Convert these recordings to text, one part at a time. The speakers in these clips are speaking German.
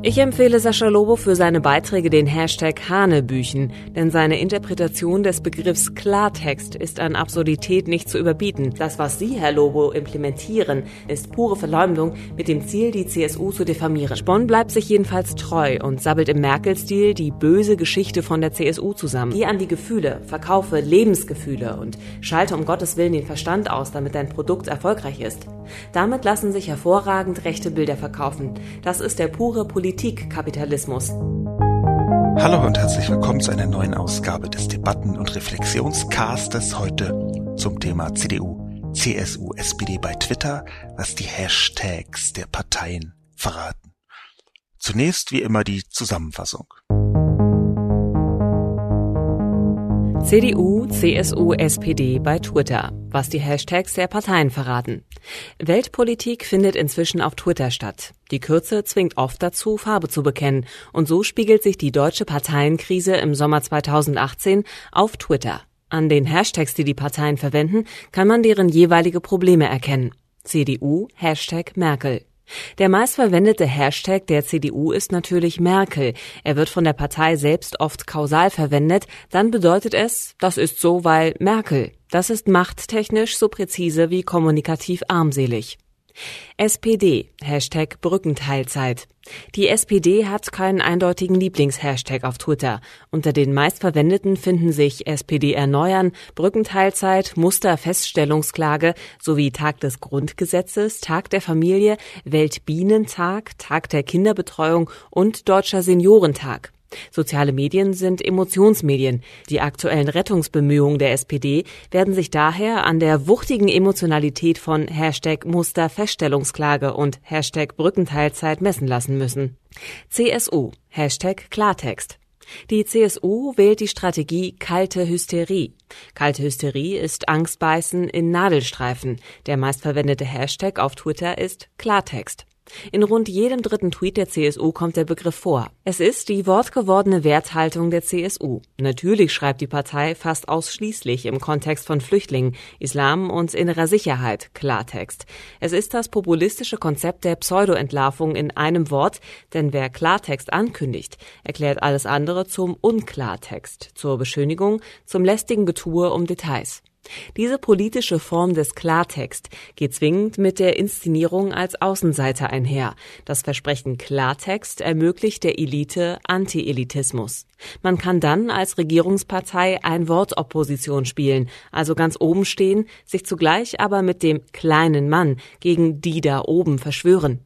Ich empfehle Sascha Lobo für seine Beiträge den Hashtag Hanebüchen, denn seine Interpretation des Begriffs Klartext ist an Absurdität nicht zu überbieten. Das, was Sie, Herr Lobo, implementieren, ist pure Verleumdung mit dem Ziel, die CSU zu diffamieren. Spon bleibt sich jedenfalls treu und sabbelt im Merkel-Stil die böse Geschichte von der CSU zusammen. Geh an die Gefühle, verkaufe Lebensgefühle und schalte um Gottes Willen den Verstand aus, damit dein Produkt erfolgreich ist. Damit lassen sich hervorragend rechte Bilder verkaufen. Das ist der pure Politikkapitalismus. Hallo und herzlich willkommen zu einer neuen Ausgabe des Debatten- und Reflexionscastes. Heute zum Thema CDU, CSU, SPD bei Twitter, was die Hashtags der Parteien verraten. Zunächst wie immer die Zusammenfassung. CDU, CSU, SPD bei Twitter, was die Hashtags der Parteien verraten. Weltpolitik findet inzwischen auf Twitter statt. Die Kürze zwingt oft dazu, Farbe zu bekennen, und so spiegelt sich die deutsche Parteienkrise im Sommer 2018 auf Twitter. An den Hashtags, die die Parteien verwenden, kann man deren jeweilige Probleme erkennen. CDU, Hashtag Merkel. Der meistverwendete Hashtag der CDU ist natürlich Merkel. Er wird von der Partei selbst oft kausal verwendet. Dann bedeutet es, das ist so, weil Merkel. Das ist machttechnisch so präzise wie kommunikativ armselig. SPD, Hashtag Brückenteilzeit. Die SPD hat keinen eindeutigen Lieblingshashtag auf Twitter. Unter den meistverwendeten finden sich SPD erneuern, Brückenteilzeit, Musterfeststellungsklage sowie Tag des Grundgesetzes, Tag der Familie, Weltbienentag, Tag der Kinderbetreuung und Deutscher Seniorentag. Soziale Medien sind Emotionsmedien. Die aktuellen Rettungsbemühungen der SPD werden sich daher an der wuchtigen Emotionalität von Hashtag Musterfeststellungsklage und Hashtag Brückenteilzeit messen lassen müssen. CSU, Hashtag Klartext. Die CSU wählt die Strategie kalte Hysterie. Kalte Hysterie ist Angstbeißen in Nadelstreifen. Der meistverwendete Hashtag auf Twitter ist Klartext. In rund jedem dritten Tweet der CSU kommt der Begriff vor. Es ist die wortgewordene Werthaltung der CSU. Natürlich schreibt die Partei fast ausschließlich im Kontext von Flüchtlingen, Islam und innerer Sicherheit Klartext. Es ist das populistische Konzept der Pseudoentlarvung in einem Wort, denn wer Klartext ankündigt, erklärt alles andere zum Unklartext, zur Beschönigung, zum lästigen Getue um Details. Diese politische Form des Klartext geht zwingend mit der Inszenierung als Außenseiter einher. Das Versprechen Klartext ermöglicht der Elite Anti-Elitismus. Man kann dann als Regierungspartei ein Wortopposition spielen, also ganz oben stehen, sich zugleich aber mit dem kleinen Mann gegen die da oben verschwören.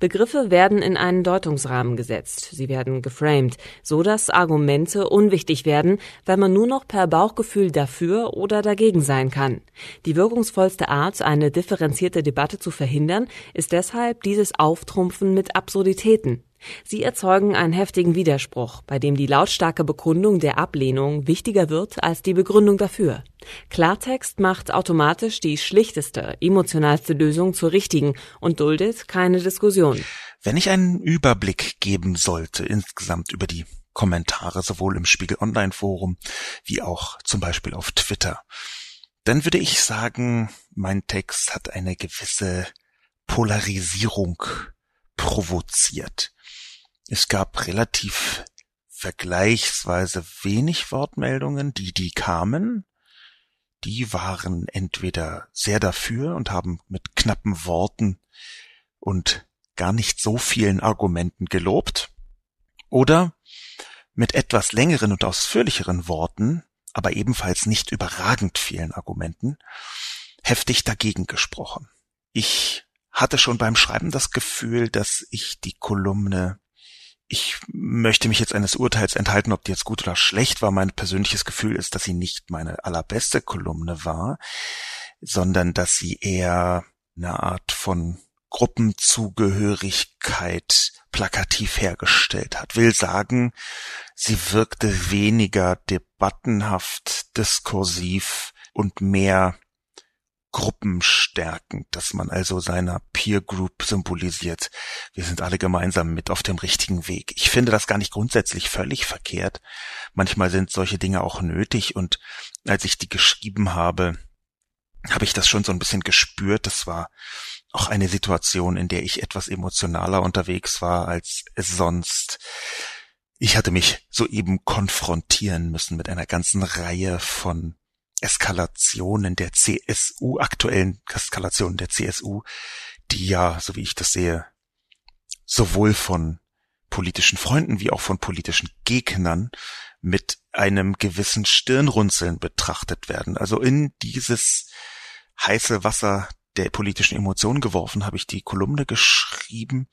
Begriffe werden in einen Deutungsrahmen gesetzt, sie werden geframed, so dass Argumente unwichtig werden, weil man nur noch per Bauchgefühl dafür oder dagegen sein kann. Die wirkungsvollste Art, eine differenzierte Debatte zu verhindern, ist deshalb dieses Auftrumpfen mit Absurditäten. Sie erzeugen einen heftigen Widerspruch, bei dem die lautstarke Bekundung der Ablehnung wichtiger wird als die Begründung dafür. Klartext macht automatisch die schlichteste, emotionalste Lösung zur richtigen und duldet keine Diskussion. Wenn ich einen Überblick geben sollte insgesamt über die Kommentare sowohl im Spiegel Online Forum wie auch zum Beispiel auf Twitter, dann würde ich sagen, mein Text hat eine gewisse Polarisierung provoziert. Es gab relativ vergleichsweise wenig Wortmeldungen, die die kamen. Die waren entweder sehr dafür und haben mit knappen Worten und gar nicht so vielen Argumenten gelobt, oder mit etwas längeren und ausführlicheren Worten, aber ebenfalls nicht überragend vielen Argumenten, heftig dagegen gesprochen. Ich hatte schon beim Schreiben das Gefühl, dass ich die Kolumne ich möchte mich jetzt eines Urteils enthalten, ob die jetzt gut oder schlecht war. Mein persönliches Gefühl ist, dass sie nicht meine allerbeste Kolumne war, sondern dass sie eher eine Art von Gruppenzugehörigkeit plakativ hergestellt hat. Will sagen, sie wirkte weniger debattenhaft, diskursiv und mehr gruppenstärkend, dass man also seiner Peer Group symbolisiert. Wir sind alle gemeinsam mit auf dem richtigen Weg. Ich finde das gar nicht grundsätzlich völlig verkehrt. Manchmal sind solche Dinge auch nötig und als ich die geschrieben habe, habe ich das schon so ein bisschen gespürt. Das war auch eine Situation, in der ich etwas emotionaler unterwegs war als es sonst. Ich hatte mich soeben konfrontieren müssen mit einer ganzen Reihe von Eskalationen der CSU, aktuellen Eskalationen der CSU, die ja, so wie ich das sehe, sowohl von politischen Freunden wie auch von politischen Gegnern mit einem gewissen Stirnrunzeln betrachtet werden. Also in dieses heiße Wasser der politischen Emotionen geworfen habe ich die Kolumne geschrieben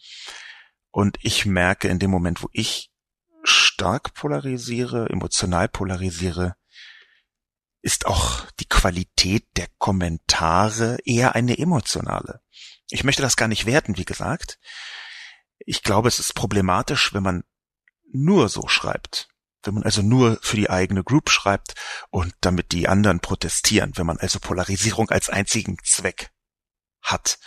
und ich merke in dem Moment, wo ich stark polarisiere, emotional polarisiere, ist auch die Qualität der Kommentare eher eine emotionale. Ich möchte das gar nicht werten, wie gesagt. Ich glaube, es ist problematisch, wenn man nur so schreibt. Wenn man also nur für die eigene Group schreibt und damit die anderen protestieren, wenn man also Polarisierung als einzigen Zweck hat.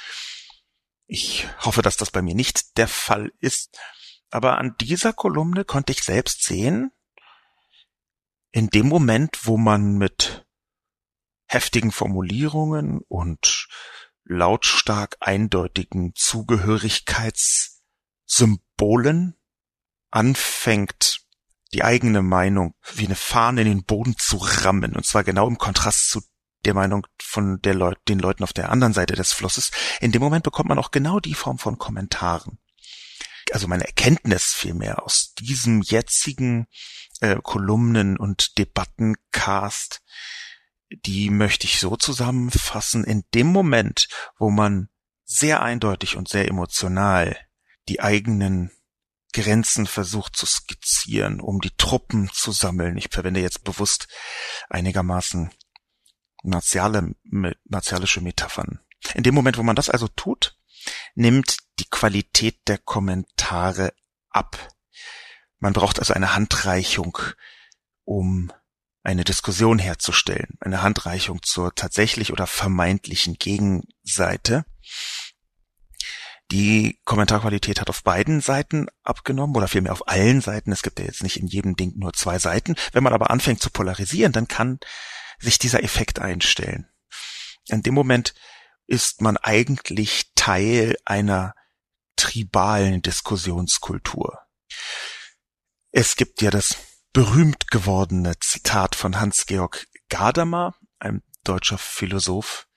Ich hoffe, dass das bei mir nicht der Fall ist. Aber an dieser Kolumne konnte ich selbst sehen, in dem Moment, wo man mit heftigen Formulierungen und lautstark eindeutigen Zugehörigkeitssymbolen anfängt, die eigene Meinung wie eine Fahne in den Boden zu rammen, und zwar genau im Kontrast zu der Meinung von der Leut den Leuten auf der anderen Seite des Flusses. In dem Moment bekommt man auch genau die Form von Kommentaren also meine Erkenntnis vielmehr aus diesem jetzigen äh, Kolumnen- und Debattencast, die möchte ich so zusammenfassen, in dem Moment, wo man sehr eindeutig und sehr emotional die eigenen Grenzen versucht zu skizzieren, um die Truppen zu sammeln. Ich verwende jetzt bewusst einigermaßen martiale, martialische Metaphern. In dem Moment, wo man das also tut, nimmt die Qualität der Kommentare ab. Man braucht also eine Handreichung, um eine Diskussion herzustellen, eine Handreichung zur tatsächlich oder vermeintlichen Gegenseite. Die Kommentarqualität hat auf beiden Seiten abgenommen oder vielmehr auf allen Seiten. Es gibt ja jetzt nicht in jedem Ding nur zwei Seiten. Wenn man aber anfängt zu polarisieren, dann kann sich dieser Effekt einstellen. In dem Moment ist man eigentlich Teil einer tribalen Diskussionskultur. Es gibt ja das berühmt gewordene Zitat von Hans-Georg Gadamer, einem deutscher Philosoph,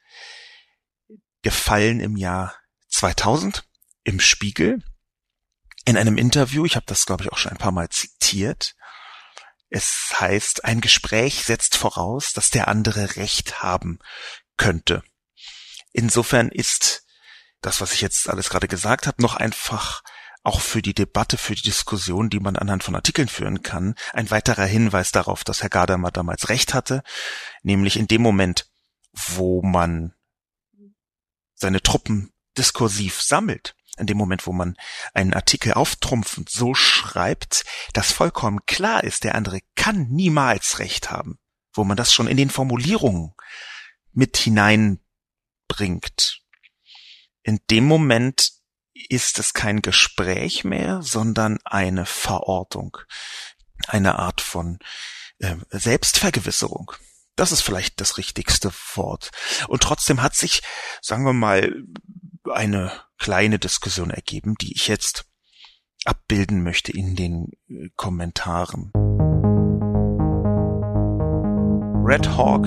gefallen im Jahr 2000 im Spiegel in einem Interview, ich habe das glaube ich auch schon ein paar Mal zitiert, es heißt, ein Gespräch setzt voraus, dass der andere Recht haben könnte. Insofern ist das, was ich jetzt alles gerade gesagt habe, noch einfach auch für die Debatte, für die Diskussion, die man anhand von Artikeln führen kann, ein weiterer Hinweis darauf, dass Herr Gadamer damals recht hatte, nämlich in dem Moment, wo man seine Truppen diskursiv sammelt, in dem Moment, wo man einen Artikel auftrumpfend so schreibt, dass vollkommen klar ist, der andere kann niemals recht haben, wo man das schon in den Formulierungen mit hinein bringt. In dem Moment ist es kein Gespräch mehr, sondern eine Verortung, eine Art von äh, Selbstvergewisserung. Das ist vielleicht das richtigste Wort. Und trotzdem hat sich, sagen wir mal, eine kleine Diskussion ergeben, die ich jetzt abbilden möchte in den äh, Kommentaren. Red Hawk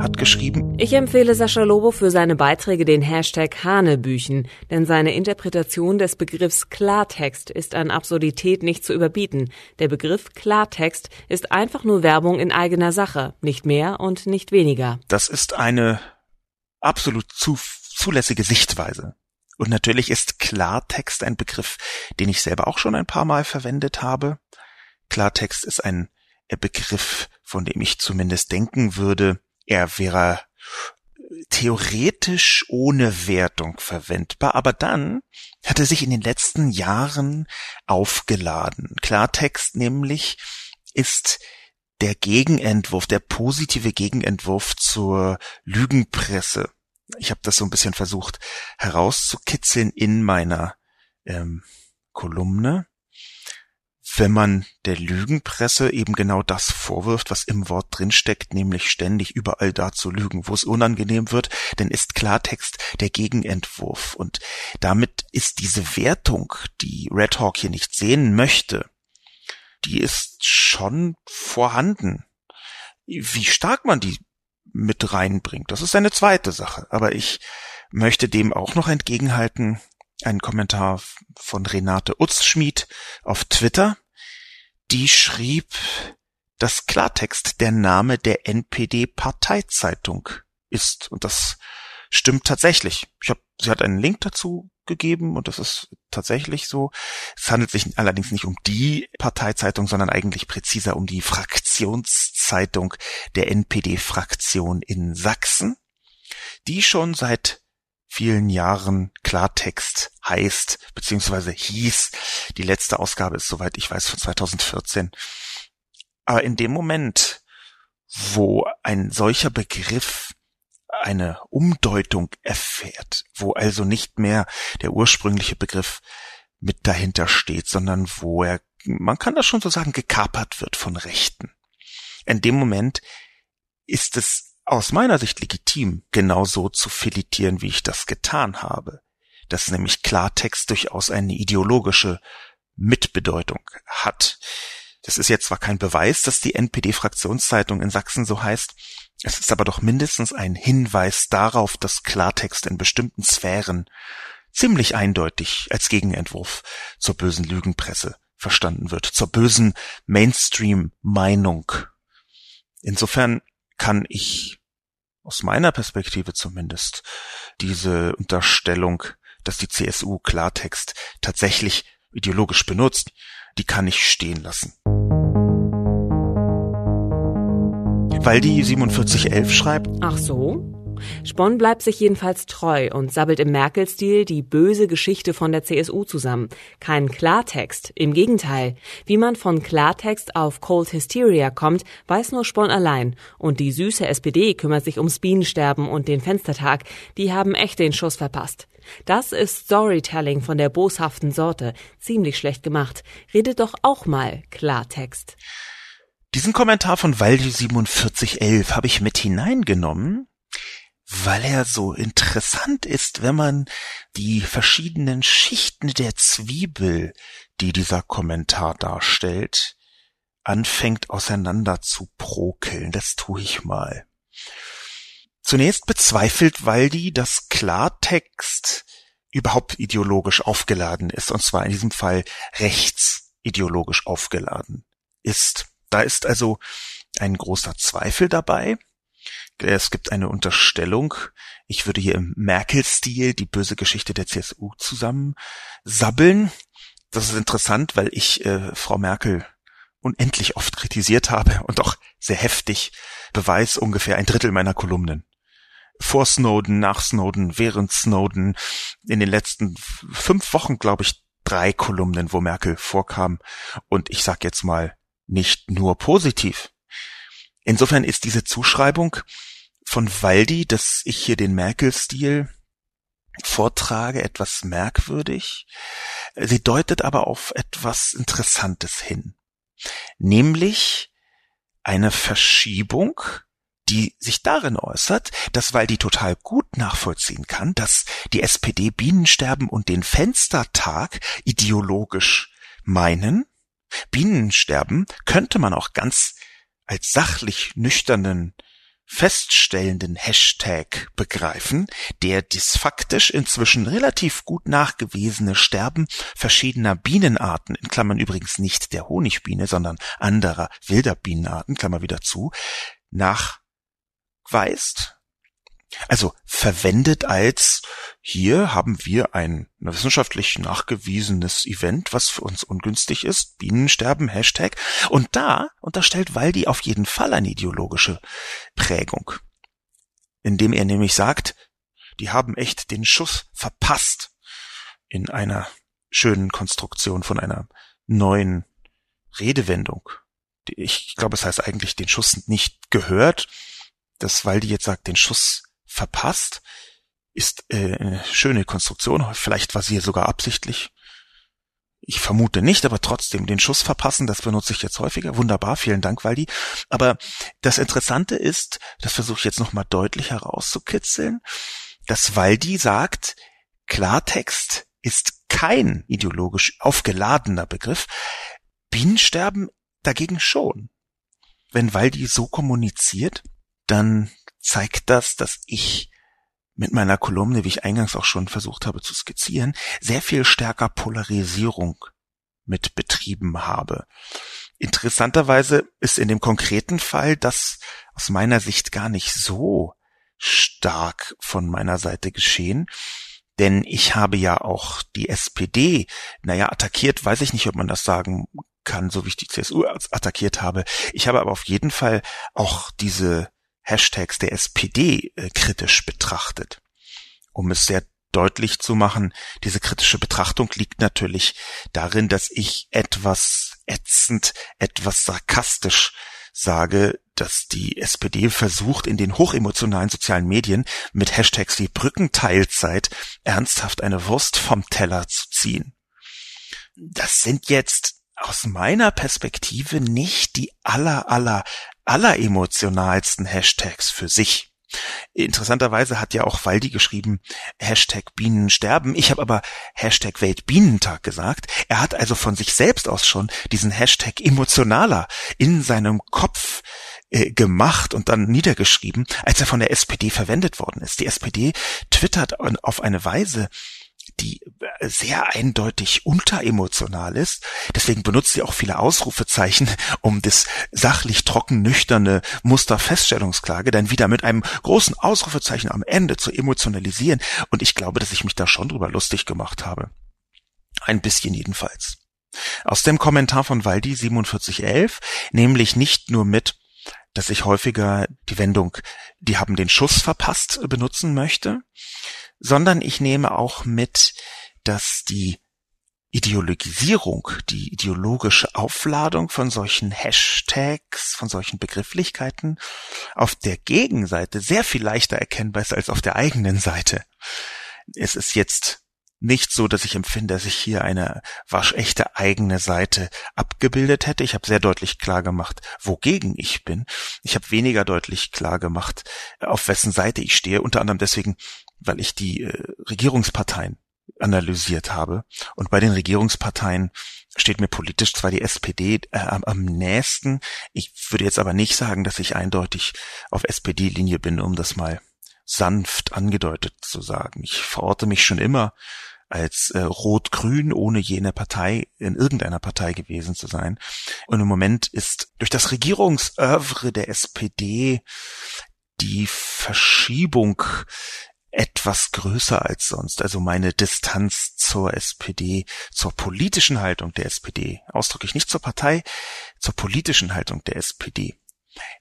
hat geschrieben. Ich empfehle Sascha Lobo für seine Beiträge den Hashtag Hanebüchen, denn seine Interpretation des Begriffs Klartext ist an Absurdität nicht zu überbieten. Der Begriff Klartext ist einfach nur Werbung in eigener Sache, nicht mehr und nicht weniger. Das ist eine absolut zu, zulässige Sichtweise. Und natürlich ist Klartext ein Begriff, den ich selber auch schon ein paar Mal verwendet habe. Klartext ist ein Begriff, von dem ich zumindest denken würde, er wäre theoretisch ohne Wertung verwendbar, aber dann hat er sich in den letzten Jahren aufgeladen. Klartext nämlich ist der Gegenentwurf, der positive Gegenentwurf zur Lügenpresse. Ich habe das so ein bisschen versucht herauszukitzeln in meiner ähm, Kolumne wenn man der Lügenpresse eben genau das vorwirft, was im Wort drinsteckt, nämlich ständig überall da zu lügen, wo es unangenehm wird, dann ist Klartext der Gegenentwurf. Und damit ist diese Wertung, die Red Hawk hier nicht sehen möchte, die ist schon vorhanden. Wie stark man die mit reinbringt, das ist eine zweite Sache. Aber ich möchte dem auch noch entgegenhalten, ein Kommentar von Renate Utzschmied auf Twitter. Die schrieb, dass Klartext der Name der NPD-Parteizeitung ist. Und das stimmt tatsächlich. Ich hab, sie hat einen Link dazu gegeben und das ist tatsächlich so. Es handelt sich allerdings nicht um die Parteizeitung, sondern eigentlich präziser um die Fraktionszeitung der NPD-Fraktion in Sachsen, die schon seit vielen Jahren Klartext heißt, beziehungsweise hieß. Die letzte Ausgabe ist, soweit ich weiß, von 2014. Aber in dem Moment, wo ein solcher Begriff eine Umdeutung erfährt, wo also nicht mehr der ursprüngliche Begriff mit dahinter steht, sondern wo er, man kann das schon so sagen, gekapert wird von Rechten. In dem Moment ist es aus meiner Sicht legitim, genauso zu filetieren, wie ich das getan habe, dass nämlich Klartext durchaus eine ideologische Mitbedeutung hat. Das ist jetzt zwar kein Beweis, dass die NPD-Fraktionszeitung in Sachsen so heißt, es ist aber doch mindestens ein Hinweis darauf, dass Klartext in bestimmten Sphären ziemlich eindeutig als Gegenentwurf zur bösen Lügenpresse verstanden wird, zur bösen Mainstream-Meinung. Insofern kann ich aus meiner Perspektive zumindest diese Unterstellung, dass die CSU Klartext tatsächlich ideologisch benutzt, die kann ich stehen lassen. Weil die 4711 schreibt. Ach so? Spon bleibt sich jedenfalls treu und sabbelt im Merkel-Stil die böse Geschichte von der CSU zusammen. Kein Klartext, im Gegenteil. Wie man von Klartext auf Cold Hysteria kommt, weiß nur Spon allein. Und die süße SPD kümmert sich ums Bienensterben und den Fenstertag. Die haben echt den Schuss verpasst. Das ist Storytelling von der boshaften Sorte. Ziemlich schlecht gemacht. Redet doch auch mal Klartext. Diesen Kommentar von Waldi 4711 habe ich mit hineingenommen, weil er so interessant ist, wenn man die verschiedenen Schichten der Zwiebel, die dieser Kommentar darstellt, anfängt auseinander zu brokeln. Das tue ich mal. Zunächst bezweifelt Waldi, dass Klartext überhaupt ideologisch aufgeladen ist, und zwar in diesem Fall rechtsideologisch aufgeladen ist. Da ist also ein großer Zweifel dabei. Es gibt eine Unterstellung, ich würde hier im Merkel-Stil die böse Geschichte der CSU zusammensabbeln. Das ist interessant, weil ich äh, Frau Merkel unendlich oft kritisiert habe und auch sehr heftig beweis ungefähr ein Drittel meiner Kolumnen. Vor Snowden, nach Snowden, während Snowden, in den letzten fünf Wochen, glaube ich, drei Kolumnen, wo Merkel vorkam. Und ich sag jetzt mal, nicht nur positiv. Insofern ist diese Zuschreibung von Waldi, dass ich hier den Merkel-Stil vortrage, etwas merkwürdig. Sie deutet aber auf etwas Interessantes hin. Nämlich eine Verschiebung, die sich darin äußert, dass Waldi total gut nachvollziehen kann, dass die SPD Bienensterben und den Fenstertag ideologisch meinen. Bienensterben könnte man auch ganz als sachlich nüchternen feststellenden Hashtag begreifen, der das faktisch inzwischen relativ gut nachgewiesene Sterben verschiedener Bienenarten, in Klammern übrigens nicht der Honigbiene, sondern anderer wilder Bienenarten, Klammer wieder zu, nachweist also verwendet als hier haben wir ein wissenschaftlich nachgewiesenes Event, was für uns ungünstig ist, Bienensterben, Hashtag. Und da unterstellt Waldi auf jeden Fall eine ideologische Prägung, indem er nämlich sagt, die haben echt den Schuss verpasst in einer schönen Konstruktion von einer neuen Redewendung. ich glaube, es heißt eigentlich den Schuss nicht gehört. Das Waldi jetzt sagt, den Schuss verpasst, ist äh, eine schöne Konstruktion. Vielleicht war sie sogar absichtlich. Ich vermute nicht, aber trotzdem den Schuss verpassen, das benutze ich jetzt häufiger. Wunderbar, vielen Dank, Waldi. Aber das Interessante ist, das versuche ich jetzt nochmal deutlich herauszukitzeln, dass Waldi sagt, Klartext ist kein ideologisch aufgeladener Begriff. Bienensterben dagegen schon. Wenn Waldi so kommuniziert, dann zeigt das, dass ich mit meiner Kolumne, wie ich eingangs auch schon versucht habe zu skizzieren, sehr viel stärker Polarisierung mit betrieben habe. Interessanterweise ist in dem konkreten Fall das aus meiner Sicht gar nicht so stark von meiner Seite geschehen, denn ich habe ja auch die SPD, naja, attackiert, weiß ich nicht, ob man das sagen kann, so wie ich die CSU attackiert habe. Ich habe aber auf jeden Fall auch diese Hashtags der SPD äh, kritisch betrachtet. Um es sehr deutlich zu machen, diese kritische Betrachtung liegt natürlich darin, dass ich etwas ätzend, etwas sarkastisch sage, dass die SPD versucht, in den hochemotionalen sozialen Medien mit Hashtags wie Brückenteilzeit ernsthaft eine Wurst vom Teller zu ziehen. Das sind jetzt aus meiner Perspektive nicht die aller, aller, aller emotionalsten Hashtags für sich. Interessanterweise hat ja auch Waldi geschrieben, Hashtag Bienen sterben. Ich habe aber Hashtag Weltbienentag gesagt. Er hat also von sich selbst aus schon diesen Hashtag emotionaler in seinem Kopf äh, gemacht und dann niedergeschrieben, als er von der SPD verwendet worden ist. Die SPD twittert auf eine Weise, sehr eindeutig unteremotional ist. Deswegen benutzt sie auch viele Ausrufezeichen, um das sachlich trocken nüchterne Musterfeststellungsklage dann wieder mit einem großen Ausrufezeichen am Ende zu emotionalisieren. Und ich glaube, dass ich mich da schon drüber lustig gemacht habe. Ein bisschen jedenfalls. Aus dem Kommentar von Waldi 4711, nämlich nicht nur mit, dass ich häufiger die Wendung, die haben den Schuss verpasst, benutzen möchte, sondern ich nehme auch mit, dass die Ideologisierung, die ideologische Aufladung von solchen Hashtags, von solchen Begrifflichkeiten auf der Gegenseite sehr viel leichter erkennbar ist als auf der eigenen Seite. Es ist jetzt nicht so, dass ich empfinde, dass ich hier eine waschechte eigene Seite abgebildet hätte. Ich habe sehr deutlich klar gemacht, wogegen ich bin. Ich habe weniger deutlich klar gemacht, auf wessen Seite ich stehe, unter anderem deswegen, weil ich die äh, Regierungsparteien analysiert habe. Und bei den Regierungsparteien steht mir politisch zwar die SPD äh, am nächsten. Ich würde jetzt aber nicht sagen, dass ich eindeutig auf SPD-Linie bin, um das mal sanft angedeutet zu sagen. Ich verorte mich schon immer als äh, Rot-Grün, ohne jene Partei in irgendeiner Partei gewesen zu sein. Und im Moment ist durch das Regierungsövre der SPD die Verschiebung etwas größer als sonst. Also meine Distanz zur SPD, zur politischen Haltung der SPD, ausdrücke ich nicht zur Partei, zur politischen Haltung der SPD.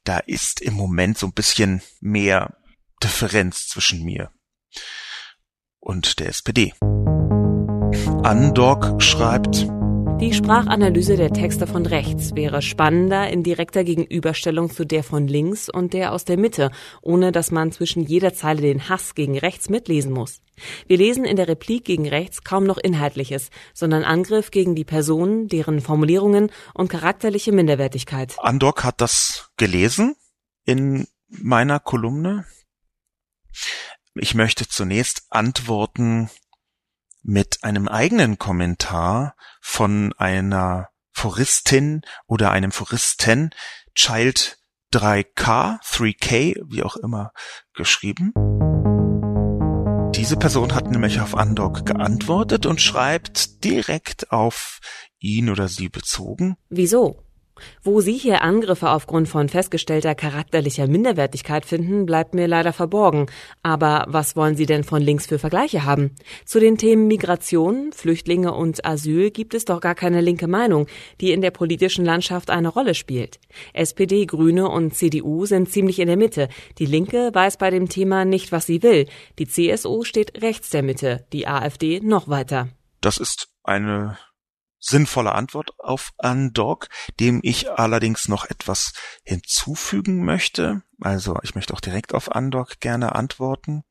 Da ist im Moment so ein bisschen mehr Differenz zwischen mir und der SPD. Andork schreibt, die Sprachanalyse der Texte von rechts wäre spannender in direkter Gegenüberstellung zu der von links und der aus der Mitte, ohne dass man zwischen jeder Zeile den Hass gegen rechts mitlesen muss. Wir lesen in der Replik gegen rechts kaum noch Inhaltliches, sondern Angriff gegen die Personen, deren Formulierungen und charakterliche Minderwertigkeit. Andok hat das gelesen in meiner Kolumne. Ich möchte zunächst antworten mit einem eigenen Kommentar von einer Foristin oder einem Foristen, Child 3K, 3K, wie auch immer, geschrieben. Diese Person hat nämlich auf Andok geantwortet und schreibt direkt auf ihn oder sie bezogen. Wieso? Wo Sie hier Angriffe aufgrund von festgestellter charakterlicher Minderwertigkeit finden, bleibt mir leider verborgen. Aber was wollen Sie denn von links für Vergleiche haben? Zu den Themen Migration, Flüchtlinge und Asyl gibt es doch gar keine linke Meinung, die in der politischen Landschaft eine Rolle spielt. SPD, Grüne und CDU sind ziemlich in der Mitte. Die Linke weiß bei dem Thema nicht, was sie will. Die CSU steht rechts der Mitte, die AfD noch weiter. Das ist eine sinnvolle Antwort auf Undog, dem ich allerdings noch etwas hinzufügen möchte. Also ich möchte auch direkt auf Undog gerne antworten,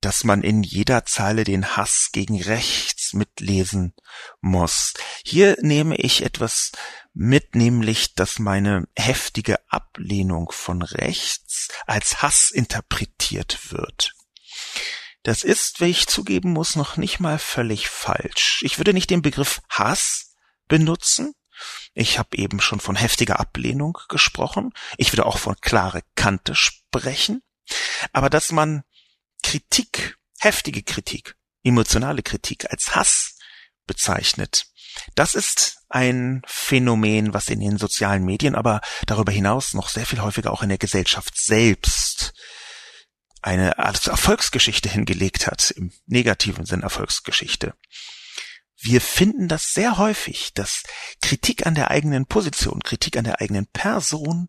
dass man in jeder Zeile den Hass gegen rechts mitlesen muss. Hier nehme ich etwas mit, nämlich, dass meine heftige Ablehnung von rechts als Hass interpretiert wird. Das ist, wie ich zugeben muss, noch nicht mal völlig falsch. Ich würde nicht den Begriff Hass benutzen. Ich habe eben schon von heftiger Ablehnung gesprochen. Ich würde auch von klare Kante sprechen. Aber dass man Kritik, heftige Kritik, emotionale Kritik als Hass bezeichnet, das ist ein Phänomen, was in den sozialen Medien, aber darüber hinaus noch sehr viel häufiger auch in der Gesellschaft selbst eine Art Erfolgsgeschichte hingelegt hat, im negativen Sinn Erfolgsgeschichte. Wir finden das sehr häufig, dass Kritik an der eigenen Position, Kritik an der eigenen Person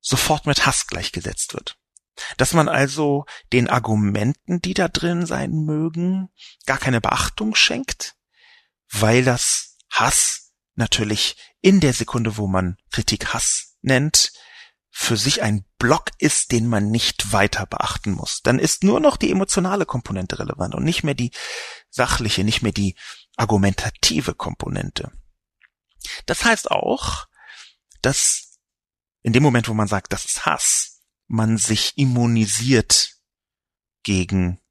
sofort mit Hass gleichgesetzt wird. Dass man also den Argumenten, die da drin sein mögen, gar keine Beachtung schenkt, weil das Hass natürlich in der Sekunde, wo man Kritik Hass nennt, für sich ein Block ist, den man nicht weiter beachten muss. Dann ist nur noch die emotionale Komponente relevant und nicht mehr die sachliche, nicht mehr die argumentative Komponente. Das heißt auch, dass in dem Moment, wo man sagt, das ist Hass, man sich immunisiert gegen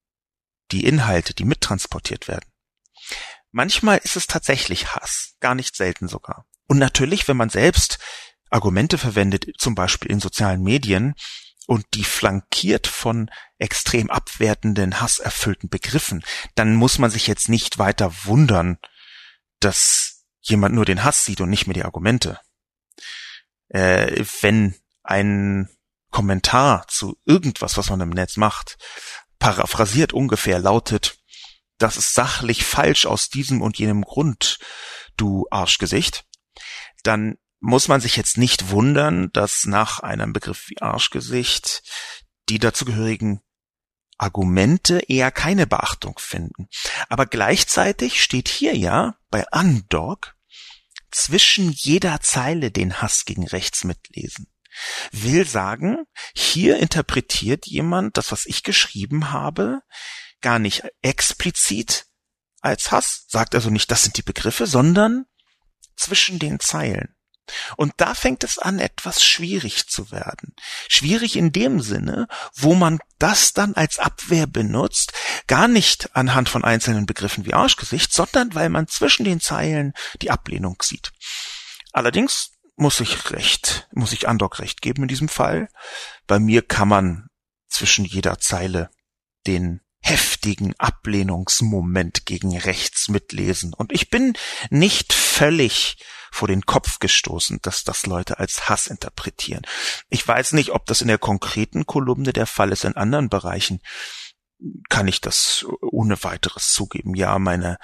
die Inhalte, die mittransportiert werden. Manchmal ist es tatsächlich Hass, gar nicht selten sogar. Und natürlich, wenn man selbst Argumente verwendet, zum Beispiel in sozialen Medien, und die flankiert von extrem abwertenden, hasserfüllten Begriffen, dann muss man sich jetzt nicht weiter wundern, dass jemand nur den Hass sieht und nicht mehr die Argumente. Äh, wenn ein Kommentar zu irgendwas, was man im Netz macht, paraphrasiert ungefähr lautet, das ist sachlich falsch aus diesem und jenem Grund, du Arschgesicht, dann muss man sich jetzt nicht wundern, dass nach einem Begriff wie Arschgesicht die dazugehörigen Argumente eher keine Beachtung finden. Aber gleichzeitig steht hier ja bei Undog zwischen jeder Zeile den Hass gegen rechts mitlesen. Will sagen, hier interpretiert jemand das, was ich geschrieben habe, gar nicht explizit als Hass, sagt also nicht, das sind die Begriffe, sondern zwischen den Zeilen. Und da fängt es an, etwas schwierig zu werden. Schwierig in dem Sinne, wo man das dann als Abwehr benutzt, gar nicht anhand von einzelnen Begriffen wie Arschgesicht, sondern weil man zwischen den Zeilen die Ablehnung sieht. Allerdings muss ich recht, muss ich Andok recht geben in diesem Fall. Bei mir kann man zwischen jeder Zeile den heftigen Ablehnungsmoment gegen rechts mitlesen. Und ich bin nicht völlig vor den Kopf gestoßen, dass das Leute als Hass interpretieren. Ich weiß nicht, ob das in der konkreten Kolumne der Fall ist. In anderen Bereichen kann ich das ohne weiteres zugeben. Ja, meine